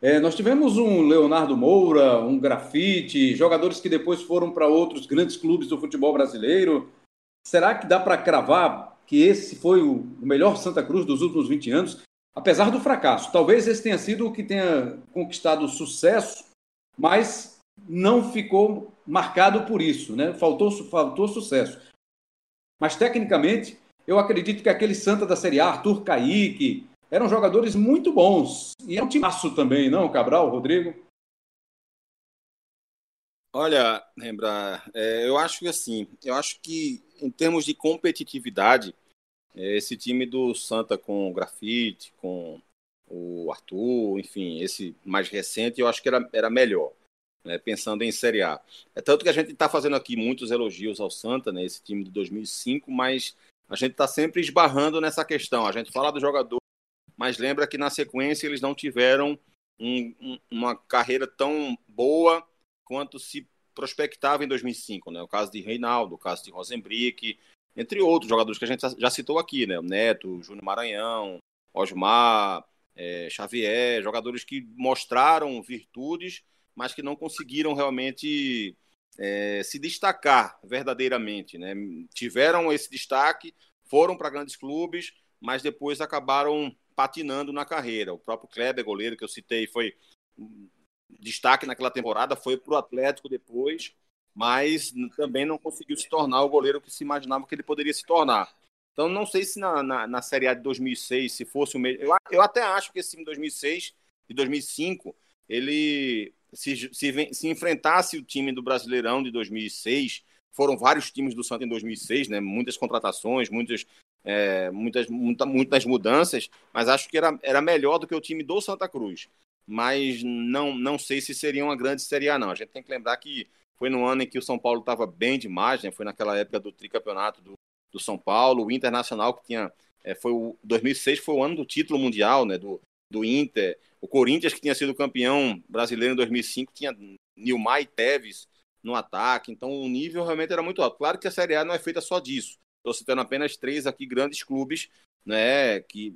É, nós tivemos um Leonardo Moura, um Grafite, jogadores que depois foram para outros grandes clubes do futebol brasileiro. Será que dá para cravar que esse foi o melhor Santa Cruz dos últimos 20 anos? Apesar do fracasso, talvez esse tenha sido o que tenha conquistado sucesso, mas não ficou marcado por isso, né? Faltou, faltou sucesso. Mas tecnicamente, eu acredito que aquele Santa da Série A, Arthur Caíque, eram jogadores muito bons. E é um timaço também, não, Cabral, Rodrigo? Olha, lembra, é, eu acho que assim, eu acho que em termos de competitividade, é, esse time do Santa com o Grafite, com o Arthur, enfim, esse mais recente, eu acho que era, era melhor né, pensando em Série A. É tanto que a gente está fazendo aqui muitos elogios ao Santa, né, esse time de 2005, mas a gente está sempre esbarrando nessa questão. A gente fala do jogador, mas lembra que na sequência eles não tiveram um, um, uma carreira tão boa quanto se prospectava em 2005. Né? O caso de Reinaldo, o caso de Rosenbrick, entre outros jogadores que a gente já citou aqui, né? o Neto, Júnior Maranhão, Osmar, é, Xavier, jogadores que mostraram virtudes, mas que não conseguiram realmente é, se destacar verdadeiramente. Né? Tiveram esse destaque, foram para grandes clubes, mas depois acabaram patinando na carreira. O próprio Kleber, goleiro que eu citei, foi destaque naquela temporada, foi para o Atlético depois, mas também não conseguiu se tornar o goleiro que se imaginava que ele poderia se tornar. Então, não sei se na, na, na Série A de 2006, se fosse o mesmo. Eu, eu até acho que esse time de 2006 e 2005, ele se, se, se enfrentasse o time do Brasileirão de 2006, foram vários times do Santa em 2006, né? Muitas contratações, muitas, é, muitas, muita, muitas mudanças, mas acho que era, era melhor do que o time do Santa Cruz. Mas não, não sei se seria uma grande Série A, não. A gente tem que lembrar que foi no ano em que o São Paulo estava bem demais, né? Foi naquela época do tricampeonato do, do São Paulo, o Internacional que tinha. É, foi o 2006 foi o ano do título mundial, né? Do, do Inter. O Corinthians, que tinha sido campeão brasileiro em 2005, tinha Nilmar e Teves no ataque. Então o nível realmente era muito alto. Claro que a Série A não é feita só disso. Estou citando apenas três aqui grandes clubes né, que,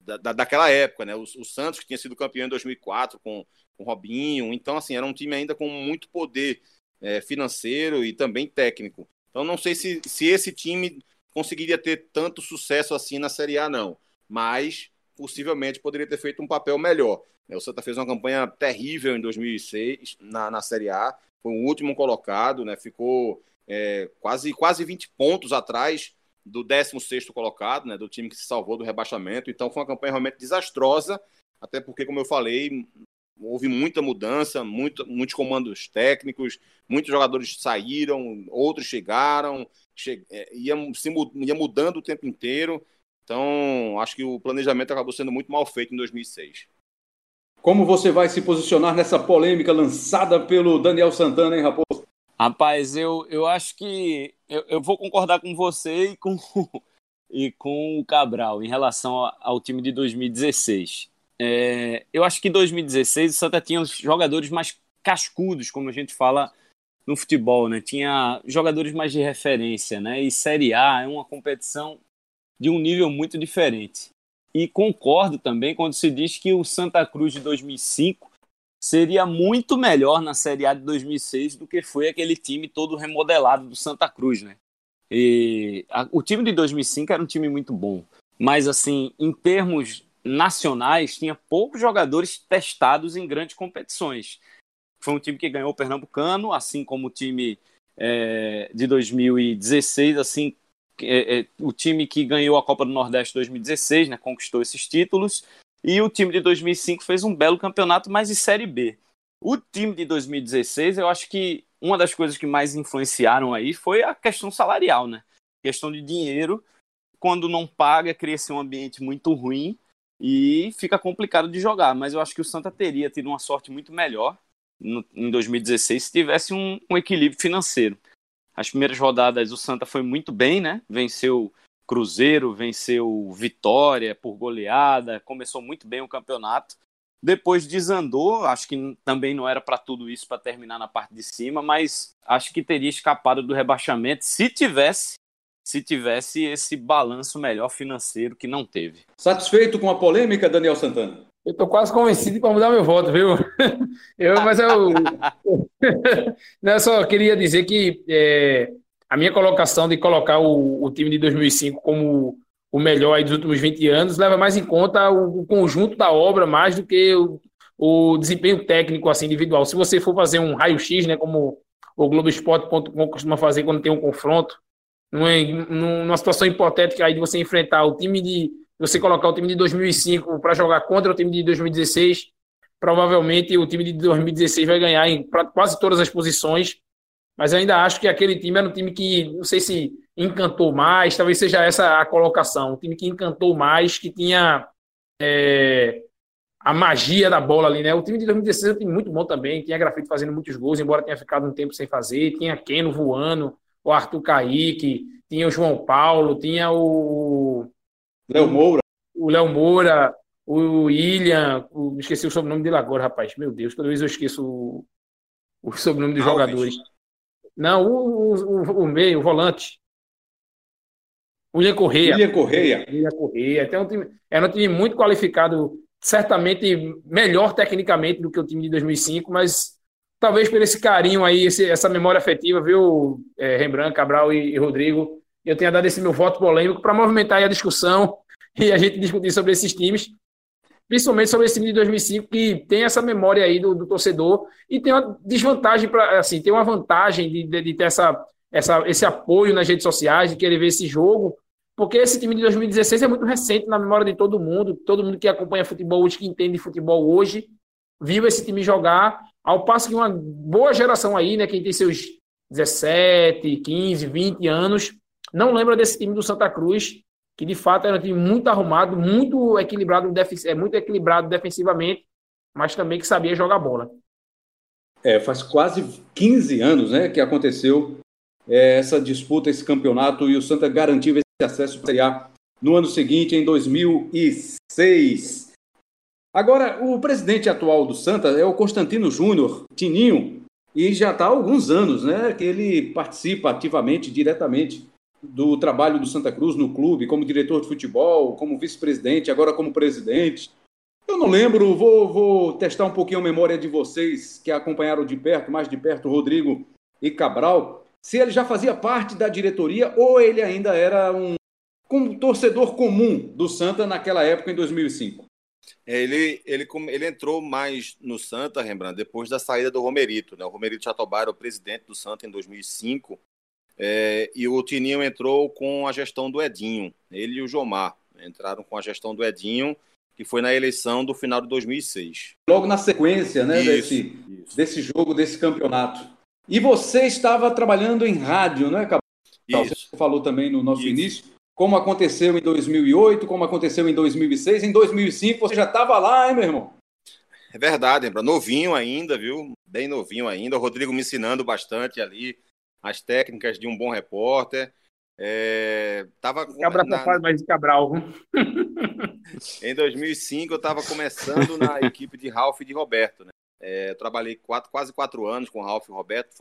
da, daquela época. Né? O, o, Santos, que tinha sido campeão em 2004 com, com Robinho. Então, assim, era um time ainda com muito poder é, financeiro e também técnico. Então, não sei se, se esse time conseguiria ter tanto sucesso assim na Série A, não. Mas possivelmente poderia ter feito um papel melhor. O Santa fez uma campanha terrível em 2006 na, na Série A, foi o último colocado, né? ficou é, quase, quase 20 pontos atrás do 16 colocado, né? do time que se salvou do rebaixamento. Então foi uma campanha realmente desastrosa, até porque, como eu falei, houve muita mudança, muito, muitos comandos técnicos, muitos jogadores saíram, outros chegaram, che... É, ia, se, ia mudando o tempo inteiro. Então, acho que o planejamento acabou sendo muito mal feito em 2006. Como você vai se posicionar nessa polêmica lançada pelo Daniel Santana, hein, Raposo? Rapaz, eu, eu acho que eu, eu vou concordar com você e com, e com o Cabral em relação ao time de 2016. É, eu acho que em 2016 o Santa tinha os jogadores mais cascudos, como a gente fala no futebol, né? Tinha jogadores mais de referência, né? E Série A é uma competição de um nível muito diferente. E concordo também quando se diz que o Santa Cruz de 2005 seria muito melhor na Série A de 2006 do que foi aquele time todo remodelado do Santa Cruz, né? E a, o time de 2005 era um time muito bom, mas assim, em termos nacionais, tinha poucos jogadores testados em grandes competições. Foi um time que ganhou o Pernambucano, assim como o time é, de 2016, assim é, é, o time que ganhou a Copa do Nordeste 2016, né, conquistou esses títulos, e o time de 2005 fez um belo campeonato, mas de Série B. O time de 2016, eu acho que uma das coisas que mais influenciaram aí foi a questão salarial, né? Questão de dinheiro. Quando não paga, cria-se um ambiente muito ruim e fica complicado de jogar. Mas eu acho que o Santa teria tido uma sorte muito melhor no, em 2016 se tivesse um, um equilíbrio financeiro. As primeiras rodadas o Santa foi muito bem, né? Venceu Cruzeiro, venceu Vitória por goleada, começou muito bem o campeonato. Depois desandou, acho que também não era para tudo isso para terminar na parte de cima, mas acho que teria escapado do rebaixamento se tivesse se tivesse esse balanço melhor financeiro que não teve. Satisfeito com a polêmica, Daniel Santana? Eu tô quase convencido para mudar meu voto, viu? Eu, mas eu, eu só queria dizer que é, a minha colocação de colocar o, o, time de 2005 como o melhor dos últimos 20 anos leva mais em conta o, o conjunto da obra mais do que o, o, desempenho técnico assim individual. Se você for fazer um raio-x, né, como o Globoesporte.com costuma fazer quando tem um confronto, numa, numa situação hipotética aí de você enfrentar o time de você colocar o time de 2005 para jogar contra o time de 2016, provavelmente o time de 2016 vai ganhar em quase todas as posições, mas ainda acho que aquele time era um time que, não sei se encantou mais, talvez seja essa a colocação, um time que encantou mais, que tinha é, a magia da bola ali, né? O time de 2016 é um time muito bom também, tinha Grafite fazendo muitos gols, embora tenha ficado um tempo sem fazer, tinha Keno voando, o Arthur Kaique, tinha o João Paulo, tinha o Léo Moura. O Léo Moura, o William, o, esqueci o sobrenome dele agora, rapaz. Meu Deus, toda vez eu esqueço o, o sobrenome dos Alves. jogadores. Não, o, o, o, meio, o volante. William Correia. William Correia. William Correia. Tem um time, era um time muito qualificado, certamente melhor tecnicamente do que o time de 2005, mas talvez por esse carinho aí, esse, essa memória afetiva, viu, é, Rembrandt, Cabral e, e Rodrigo, eu tenha dado esse meu voto polêmico para movimentar a discussão e a gente discutir sobre esses times, principalmente sobre esse time de 2005 que tem essa memória aí do, do torcedor e tem uma desvantagem para assim, tem uma vantagem de, de, de, ter essa, essa, esse apoio nas redes sociais, de querer ver esse jogo, porque esse time de 2016 é muito recente na memória de todo mundo, todo mundo que acompanha futebol hoje, que entende futebol hoje, viu esse time jogar, ao passo que uma boa geração aí, né, quem tem seus 17, 15, 20 anos, não lembra desse time do Santa Cruz, que de fato era um time muito arrumado, muito equilibrado, é muito equilibrado defensivamente, mas também que sabia jogar bola. É, faz quase 15 anos né, que aconteceu é, essa disputa, esse campeonato, e o Santa garantiu esse acesso para a no ano seguinte, em 2006. Agora, o presidente atual do Santa é o Constantino Júnior, Tininho, e já está há alguns anos né, que ele participa ativamente, diretamente do trabalho do Santa Cruz no clube, como diretor de futebol, como vice-presidente, agora como presidente. Eu não lembro, vou, vou testar um pouquinho a memória de vocês que acompanharam de perto, mais de perto, Rodrigo e Cabral, se ele já fazia parte da diretoria ou ele ainda era um, um torcedor comum do Santa naquela época, em 2005. É, ele, ele, ele entrou mais no Santa, Rembrandt, depois da saída do Romerito. Né? O Romerito Jatobá era o presidente do Santa em 2005 é, e o Tininho entrou com a gestão do Edinho, ele e o Jomar entraram com a gestão do Edinho, que foi na eleição do final de 2006. Logo na sequência né, isso, desse, isso. desse jogo, desse campeonato. E você estava trabalhando em rádio, né, Cabral? Você falou também no nosso isso. início, como aconteceu em 2008, como aconteceu em 2006. Em 2005 você já estava lá, hein, meu irmão? É verdade, novinho ainda, viu? Bem novinho ainda. O Rodrigo me ensinando bastante ali as técnicas de um bom repórter. É, tava Cabra na, faz mais de Cabral. em 2005 eu estava começando na equipe de Ralph e de Roberto. Né? É, trabalhei quatro, quase quatro anos com Ralph e Roberto,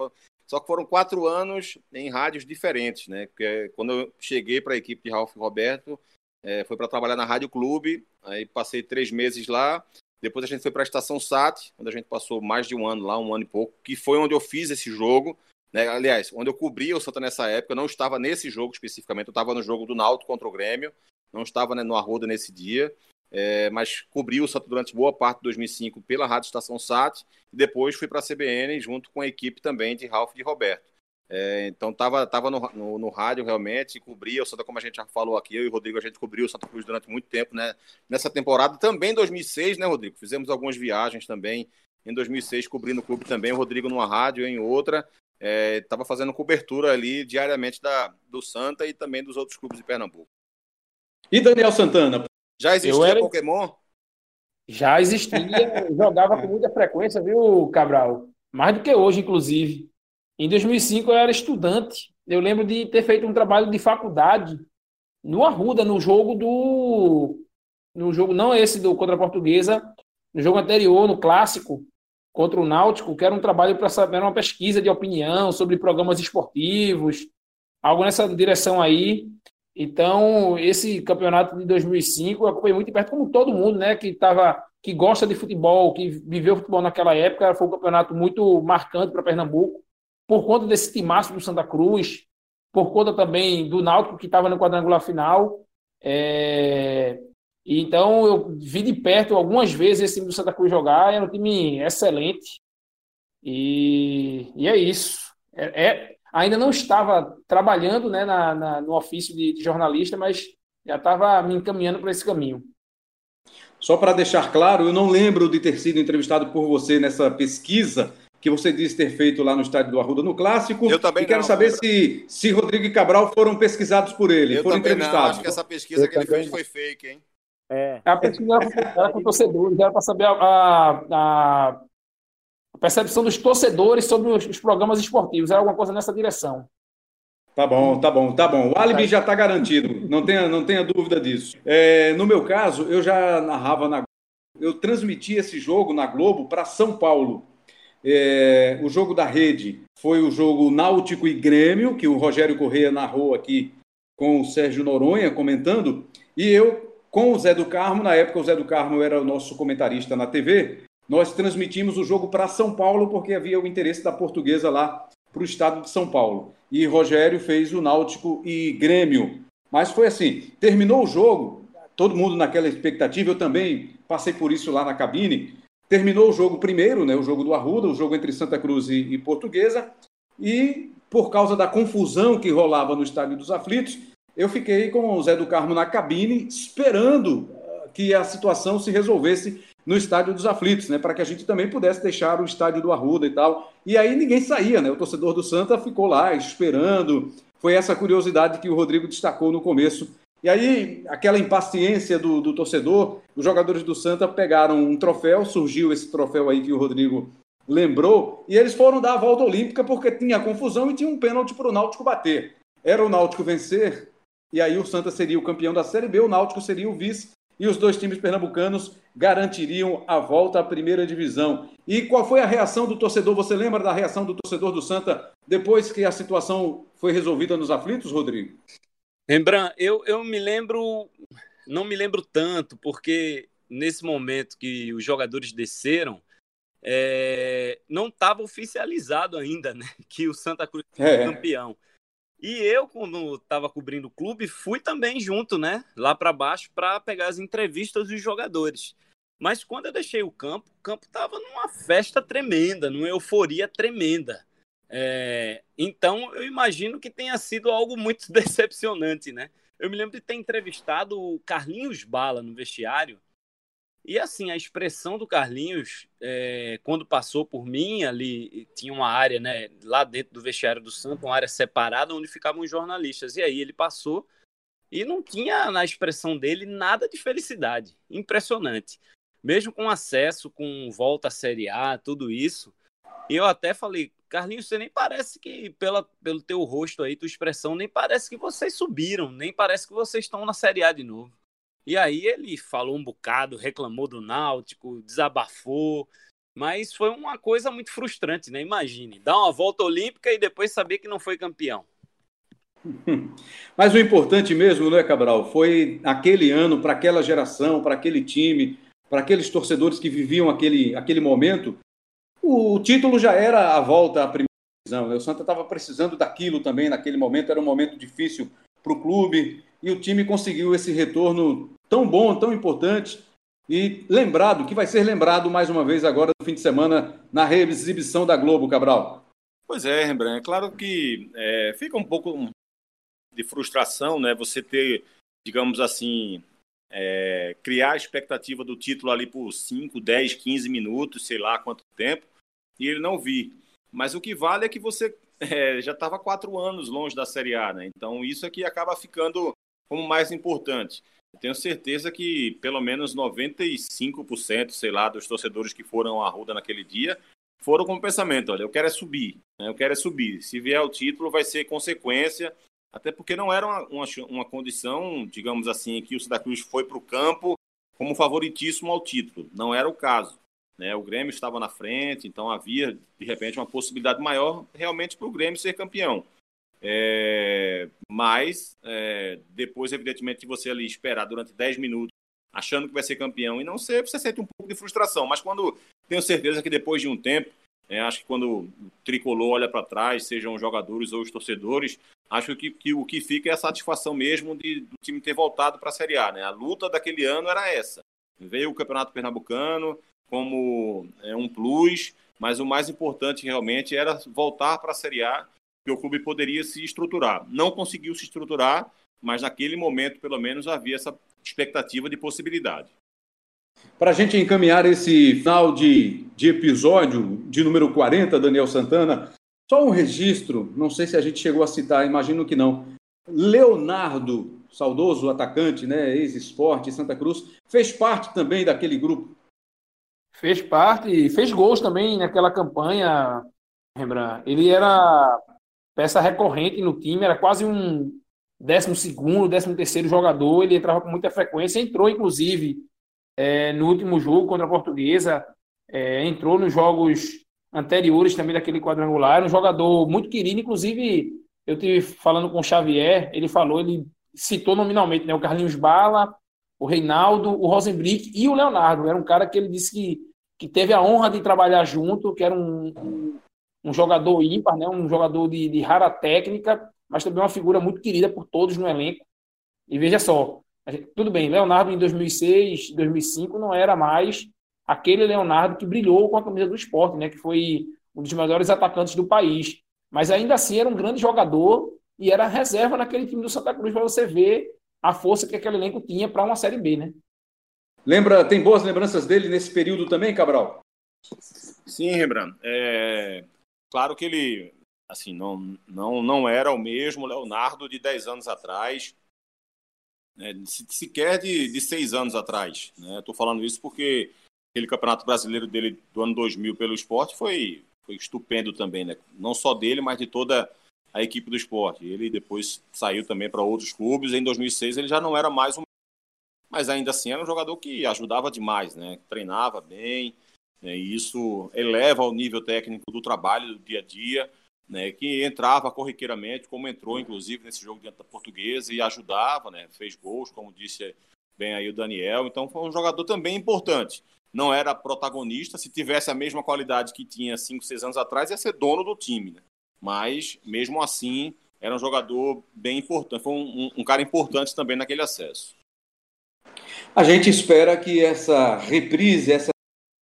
só que foram quatro anos em rádios diferentes. Né? Porque quando eu cheguei para a equipe de Ralph e Roberto, é, foi para trabalhar na Rádio Clube, aí passei três meses lá. Depois a gente foi para a Estação SAT, onde a gente passou mais de um ano lá, um ano e pouco, que foi onde eu fiz esse jogo. Né? Aliás, onde eu cobria o Santa nessa época, eu não estava nesse jogo especificamente, eu estava no jogo do Náutico contra o Grêmio, não estava né, no Arruda nesse dia, é, mas cobri o Santa durante boa parte de 2005 pela Rádio Estação SAT e depois fui para a CBN junto com a equipe também de Ralph e de Roberto. É, então estava tava no, no, no, rádio realmente, cobria o Santa, como a gente já falou aqui, eu e o Rodrigo, a gente cobriu o Santa Cruz durante muito tempo, né? Nessa temporada, também em 2006, né, Rodrigo? Fizemos algumas viagens também em 2006, cobrindo o clube também, o Rodrigo numa rádio, em outra estava é, fazendo cobertura ali diariamente da, do Santa e também dos outros clubes de Pernambuco. E Daniel Santana? Já existia era... Pokémon? Já existia, jogava com muita frequência, viu, Cabral? Mais do que hoje, inclusive. Em 2005 eu era estudante. Eu lembro de ter feito um trabalho de faculdade no Arruda, no jogo do. No jogo, não esse do contra a Portuguesa, no jogo anterior, no clássico, contra o Náutico, que era um trabalho para saber uma pesquisa de opinião sobre programas esportivos, algo nessa direção aí. Então, esse campeonato de 2005 eu acompanhei muito perto, como todo mundo, né, que tava, que gosta de futebol, que viveu futebol naquela época, foi um campeonato muito marcante para Pernambuco, por conta desse timaço do Santa Cruz, por conta também do Náutico, que estava no quadrangular final. É... Então, eu vi de perto algumas vezes esse time do Santa Cruz jogar, era um time excelente. E, e é isso. É, é, ainda não estava trabalhando né, na, na no ofício de, de jornalista, mas já estava me encaminhando para esse caminho. Só para deixar claro, eu não lembro de ter sido entrevistado por você nessa pesquisa que você disse ter feito lá no estádio do Arruda no Clássico. Eu também e quero não, saber se, se Rodrigo e Cabral foram pesquisados por ele, eu foram entrevistados. Não, acho que essa pesquisa eu que ele fez foi fake, hein? É. A pesquisa era com torcedores, era para saber a, a, a, percepção dos torcedores sobre os, os, programas esportivos, era alguma coisa nessa direção. Tá bom, tá bom, tá bom. O álibi já está garantido, não tenha, não tenha dúvida disso. É, no meu caso, eu já narrava na eu transmiti esse jogo na Globo para São Paulo. É, o jogo da rede foi o jogo Náutico e Grêmio, que o Rogério Correia narrou aqui com o Sérgio Noronha comentando, e eu com o Zé do Carmo, na época o Zé do Carmo era o nosso comentarista na TV, nós transmitimos o jogo para São Paulo porque havia o interesse da portuguesa lá para o estado de São Paulo. E Rogério fez o Náutico e Grêmio. Mas foi assim, terminou o jogo, todo mundo naquela expectativa, eu também passei por isso lá na cabine. Terminou o jogo primeiro, né, o jogo do Arruda, o jogo entre Santa Cruz e, e Portuguesa, e por causa da confusão que rolava no Estádio dos Aflitos, eu fiquei com o Zé do Carmo na cabine, esperando ah, que a situação se resolvesse no Estádio dos Aflitos, né? Para que a gente também pudesse deixar o estádio do Arruda e tal. E aí ninguém saía, né? O torcedor do Santa ficou lá esperando. Foi essa curiosidade que o Rodrigo destacou no começo. E aí, aquela impaciência do, do torcedor, os jogadores do Santa pegaram um troféu, surgiu esse troféu aí que o Rodrigo lembrou, e eles foram dar a volta olímpica porque tinha confusão e tinha um pênalti para o Náutico bater. Era o Náutico vencer e aí o Santa seria o campeão da Série B, o Náutico seria o vice, e os dois times pernambucanos garantiriam a volta à primeira divisão. E qual foi a reação do torcedor? Você lembra da reação do torcedor do Santa depois que a situação foi resolvida nos aflitos, Rodrigo? Rembrandt, eu, eu me lembro, não me lembro tanto, porque nesse momento que os jogadores desceram, é, não estava oficializado ainda, né? Que o Santa Cruz é. campeão. E eu, quando estava cobrindo o clube, fui também junto, né? Lá para baixo para pegar as entrevistas dos jogadores. Mas quando eu deixei o campo, o campo estava numa festa tremenda, numa euforia tremenda. É... então eu imagino que tenha sido algo muito decepcionante, né? Eu me lembro de ter entrevistado o Carlinhos Bala no vestiário e assim, a expressão do Carlinhos, é, quando passou por mim, ali tinha uma área, né, lá dentro do vestiário do Santo, uma área separada onde ficavam os jornalistas. E aí ele passou e não tinha na expressão dele nada de felicidade. Impressionante. Mesmo com acesso, com volta à Série A, tudo isso. Eu até falei, Carlinhos, você nem parece que, pela, pelo teu rosto aí, tua expressão, nem parece que vocês subiram, nem parece que vocês estão na Série A de novo. E aí ele falou um bocado, reclamou do Náutico, desabafou, mas foi uma coisa muito frustrante, né? Imagine, dar uma volta olímpica e depois saber que não foi campeão. Mas o importante mesmo, né, Cabral, foi aquele ano, para aquela geração, para aquele time, para aqueles torcedores que viviam aquele, aquele momento, o título já era a volta à primeira divisão. Né? O Santa estava precisando daquilo também naquele momento, era um momento difícil para o clube, e o time conseguiu esse retorno tão bom, tão importante, e lembrado, que vai ser lembrado mais uma vez agora no fim de semana na reexibição da Globo, Cabral. Pois é, Rembrandt, é claro que é, fica um pouco de frustração, né? Você ter, digamos assim, é, criar a expectativa do título ali por 5, 10, 15 minutos, sei lá quanto tempo, e ele não vir. Mas o que vale é que você é, já estava quatro anos longe da Série A, né? Então isso aqui acaba ficando como mais importante. Eu tenho certeza que pelo menos 95%, sei lá, dos torcedores que foram à Ruda naquele dia foram com o pensamento, olha, eu quero é subir, né? eu quero é subir. Se vier o título, vai ser consequência até porque não era uma, uma, uma condição, digamos assim, que o Santa Cruz foi para o campo como favoritíssimo ao título. Não era o caso. Né? O Grêmio estava na frente, então havia, de repente, uma possibilidade maior realmente para o Grêmio ser campeão. É, mas, é, depois, evidentemente, de você ali esperar durante 10 minutos, achando que vai ser campeão e não ser, você sente um pouco de frustração. Mas quando tenho certeza que depois de um tempo, é, acho que quando o tricolor olha para trás, sejam os jogadores ou os torcedores, acho que, que, o que fica é a satisfação mesmo de, do time ter voltado para a Série A. Né? A luta daquele ano era essa. Veio o Campeonato Pernambucano como é, um plus, mas o mais importante realmente era voltar para a Série A, que o clube poderia se estruturar. Não conseguiu se estruturar, mas naquele momento, pelo menos, havia essa expectativa de possibilidade. Para a gente encaminhar esse final de, de episódio de número 40, Daniel Santana, só um registro, não sei se a gente chegou a citar, imagino que não. Leonardo, saudoso atacante, né, ex-esporte, Santa Cruz, fez parte também daquele grupo. Fez parte, e fez gols também naquela campanha, Rembrandt. Ele era peça recorrente no time, era quase um décimo segundo, décimo terceiro jogador, ele entrava com muita frequência, entrou inclusive é, no último jogo contra a Portuguesa, é, entrou nos jogos anteriores também daquele quadrangular. Era um jogador muito querido, inclusive eu tive falando com o Xavier, ele falou, ele citou nominalmente né, o Carlinhos Bala, o Reinaldo, o Rosenbrick e o Leonardo. Era um cara que ele disse que, que teve a honra de trabalhar junto, que era um, um, um jogador ímpar, né, um jogador de, de rara técnica, mas também uma figura muito querida por todos no elenco. E veja só, gente, tudo bem, Leonardo em 2006, 2005 não era mais aquele Leonardo que brilhou com a camisa do esporte, né? Que foi um dos melhores atacantes do país. Mas ainda assim era um grande jogador e era reserva naquele time do Santa Cruz para você ver a força que aquele elenco tinha para uma Série B, né? Lembra, tem boas lembranças dele nesse período também, Cabral? Sim, Rembrandt. É, claro que ele assim, não, não, não era o mesmo Leonardo de 10 anos atrás, né, sequer de, de seis anos atrás. Estou né? falando isso porque aquele campeonato brasileiro dele do ano 2000 pelo esporte foi, foi estupendo também, né? Não só dele, mas de toda a equipe do esporte. Ele depois saiu também para outros clubes. Em 2006 ele já não era mais um. Mas ainda assim era um jogador que ajudava demais, né? Treinava bem, né? e isso eleva o nível técnico do trabalho do dia a dia. Né, que entrava corriqueiramente, como entrou inclusive nesse jogo diante da Portuguesa e ajudava, né, fez gols, como disse bem aí o Daniel. Então foi um jogador também importante não era protagonista. Se tivesse a mesma qualidade que tinha 5, 6 anos atrás, ia ser dono do time. Né? Mas, mesmo assim, era um jogador bem importante. Foi um, um, cara importante também naquele acesso. A gente espera que essa reprise, essa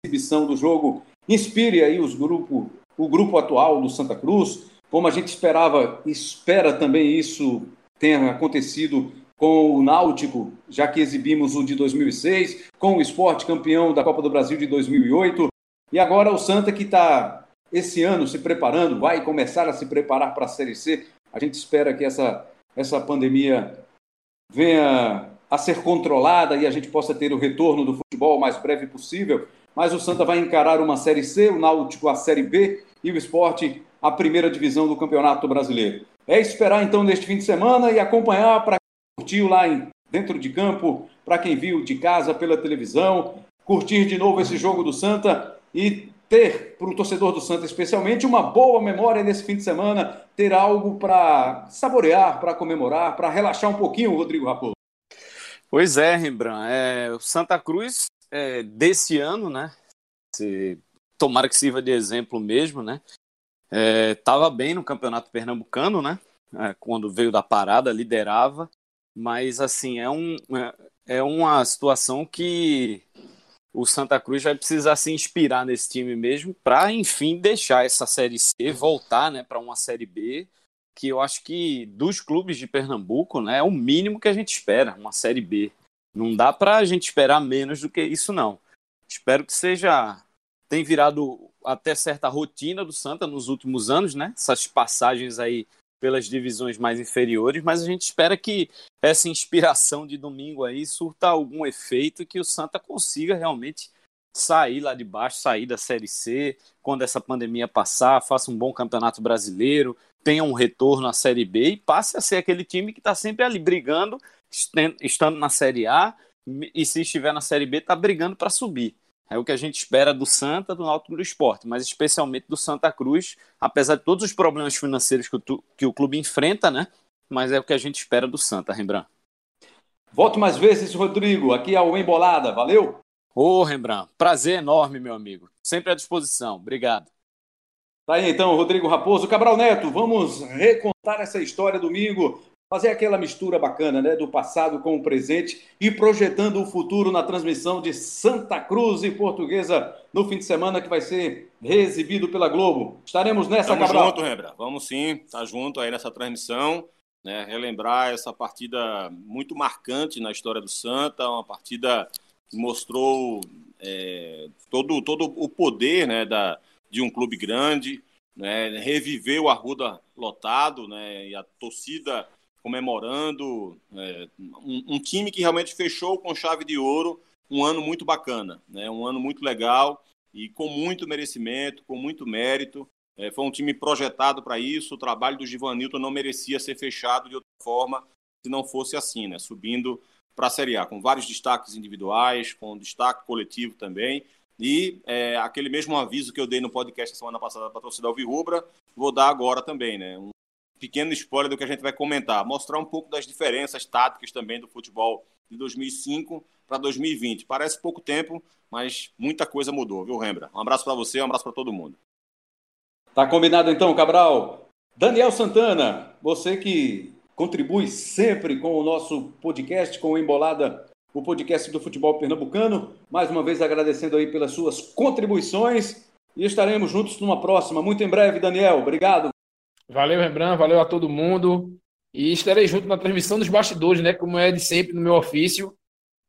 exibição do jogo inspire aí os grupo, o grupo atual do Santa Cruz, como a gente esperava, espera também isso tenha acontecido com o Náutico, já que exibimos o de 2006, com o Esporte campeão da Copa do Brasil de 2008, e agora o Santa que está esse ano se preparando, vai começar a se preparar para a Série C. A gente espera que essa, essa pandemia venha a ser controlada e a gente possa ter o retorno do futebol o mais breve possível. Mas o Santa vai encarar uma Série C, o Náutico a Série B e o Esporte a primeira divisão do Campeonato Brasileiro. É esperar então neste fim de semana e acompanhar para quem curtiu lá em, dentro de campo, para quem viu de casa pela televisão, curtir de novo esse jogo do Santa e ter, para o torcedor do Santa especialmente, uma boa memória nesse fim de semana, ter algo para saborear, para comemorar, para relaxar um pouquinho, Rodrigo Raposo. Pois é, Rembrandt. É, o Santa Cruz é, desse ano, né? Se, tomara que sirva de exemplo mesmo, né? Estava é, bem no campeonato pernambucano, né? É, quando veio da parada, liderava. Mas, assim, é, um, é, é uma situação que o Santa Cruz vai precisar se inspirar nesse time mesmo para, enfim, deixar essa Série C, voltar né, para uma Série B que eu acho que dos clubes de Pernambuco, né, é o mínimo que a gente espera, uma Série B. Não dá para a gente esperar menos do que isso, não. Espero que seja. Tem virado até certa rotina do Santa nos últimos anos, né? Essas passagens aí pelas divisões mais inferiores, mas a gente espera que essa inspiração de domingo aí surta algum efeito e que o Santa consiga realmente sair lá de baixo, sair da Série C, quando essa pandemia passar, faça um bom campeonato brasileiro, tenha um retorno à Série B e passe a ser aquele time que está sempre ali brigando, estando na Série A e se estiver na Série B, está brigando para subir. É o que a gente espera do Santa, do Náutico do Esporte, mas especialmente do Santa Cruz, apesar de todos os problemas financeiros que o, que o clube enfrenta, né? Mas é o que a gente espera do Santa, Rembrandt. Volte mais vezes, Rodrigo. Aqui é o Embolada. Valeu! Ô, Rembrandt, prazer enorme, meu amigo. Sempre à disposição. Obrigado. Tá aí então, Rodrigo Raposo. Cabral Neto, vamos recontar essa história domingo, fazer aquela mistura bacana, né, do passado com o presente e projetando o futuro na transmissão de Santa Cruz e Portuguesa no fim de semana que vai ser reexibido pela Globo. Estaremos nessa, Tamo Cabral. junto, Rembra. Vamos sim, tá junto aí nessa transmissão, né, relembrar essa partida muito marcante na história do Santa, uma partida que mostrou é, todo, todo o poder, né, da de um clube grande, né, reviver o Arruda lotado, né, e a torcida comemorando é, um, um, time que realmente fechou com chave de ouro um ano muito bacana, né, um ano muito legal e com muito merecimento, com muito mérito. É, foi um time projetado para isso. O trabalho do Givanilton não merecia ser fechado de outra forma se não fosse assim, né, subindo para a Série A, com vários destaques individuais, com destaque coletivo também. E é, aquele mesmo aviso que eu dei no podcast semana passada para a torcida Alvirrubra, vou dar agora também, né? Um pequeno spoiler do que a gente vai comentar, mostrar um pouco das diferenças táticas também do futebol de 2005 para 2020. Parece pouco tempo, mas muita coisa mudou, viu, Rembra? Um abraço para você, um abraço para todo mundo. Tá combinado então, Cabral. Daniel Santana, você que contribui sempre com o nosso podcast, com o Embolada o podcast do futebol pernambucano. Mais uma vez agradecendo aí pelas suas contribuições e estaremos juntos numa próxima, muito em breve, Daniel. Obrigado. Valeu, Rembrandt, valeu a todo mundo. E estarei junto na transmissão dos bastidores, né? Como é de sempre no meu ofício.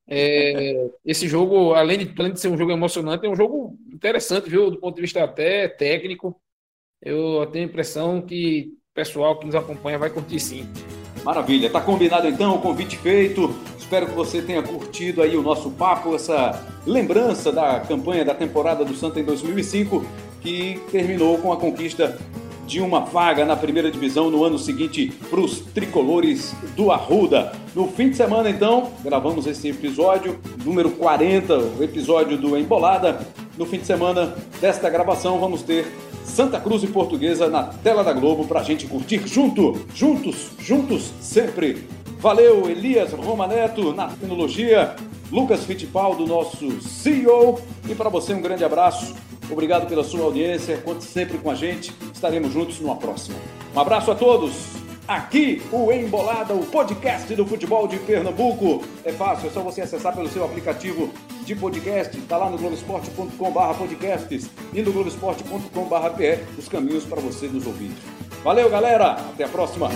É, esse jogo, além de, além de ser um jogo emocionante, é um jogo interessante, viu? Do ponto de vista até técnico. Eu tenho a impressão que o pessoal que nos acompanha vai curtir sim. Maravilha, tá combinado então, o convite feito. Espero que você tenha curtido aí o nosso papo, essa lembrança da campanha da temporada do Santa em 2005, que terminou com a conquista de uma vaga na primeira divisão no ano seguinte para os tricolores do Arruda. No fim de semana, então, gravamos esse episódio, número 40, o episódio do Embolada. No fim de semana desta gravação, vamos ter Santa Cruz e Portuguesa na tela da Globo para a gente curtir junto, juntos, juntos sempre. Valeu, Elias Romaneto na tecnologia, Lucas Fittipaldo, nosso CEO. E para você, um grande abraço. Obrigado pela sua audiência. Conte sempre com a gente. Estaremos juntos numa próxima. Um abraço a todos. Aqui o Embolada, o podcast do futebol de Pernambuco. É fácil, é só você acessar pelo seu aplicativo de podcast. Está lá no globesport.com.br podcasts e no globesport.com.br os caminhos para você nos ouvir. Valeu, galera. Até a próxima.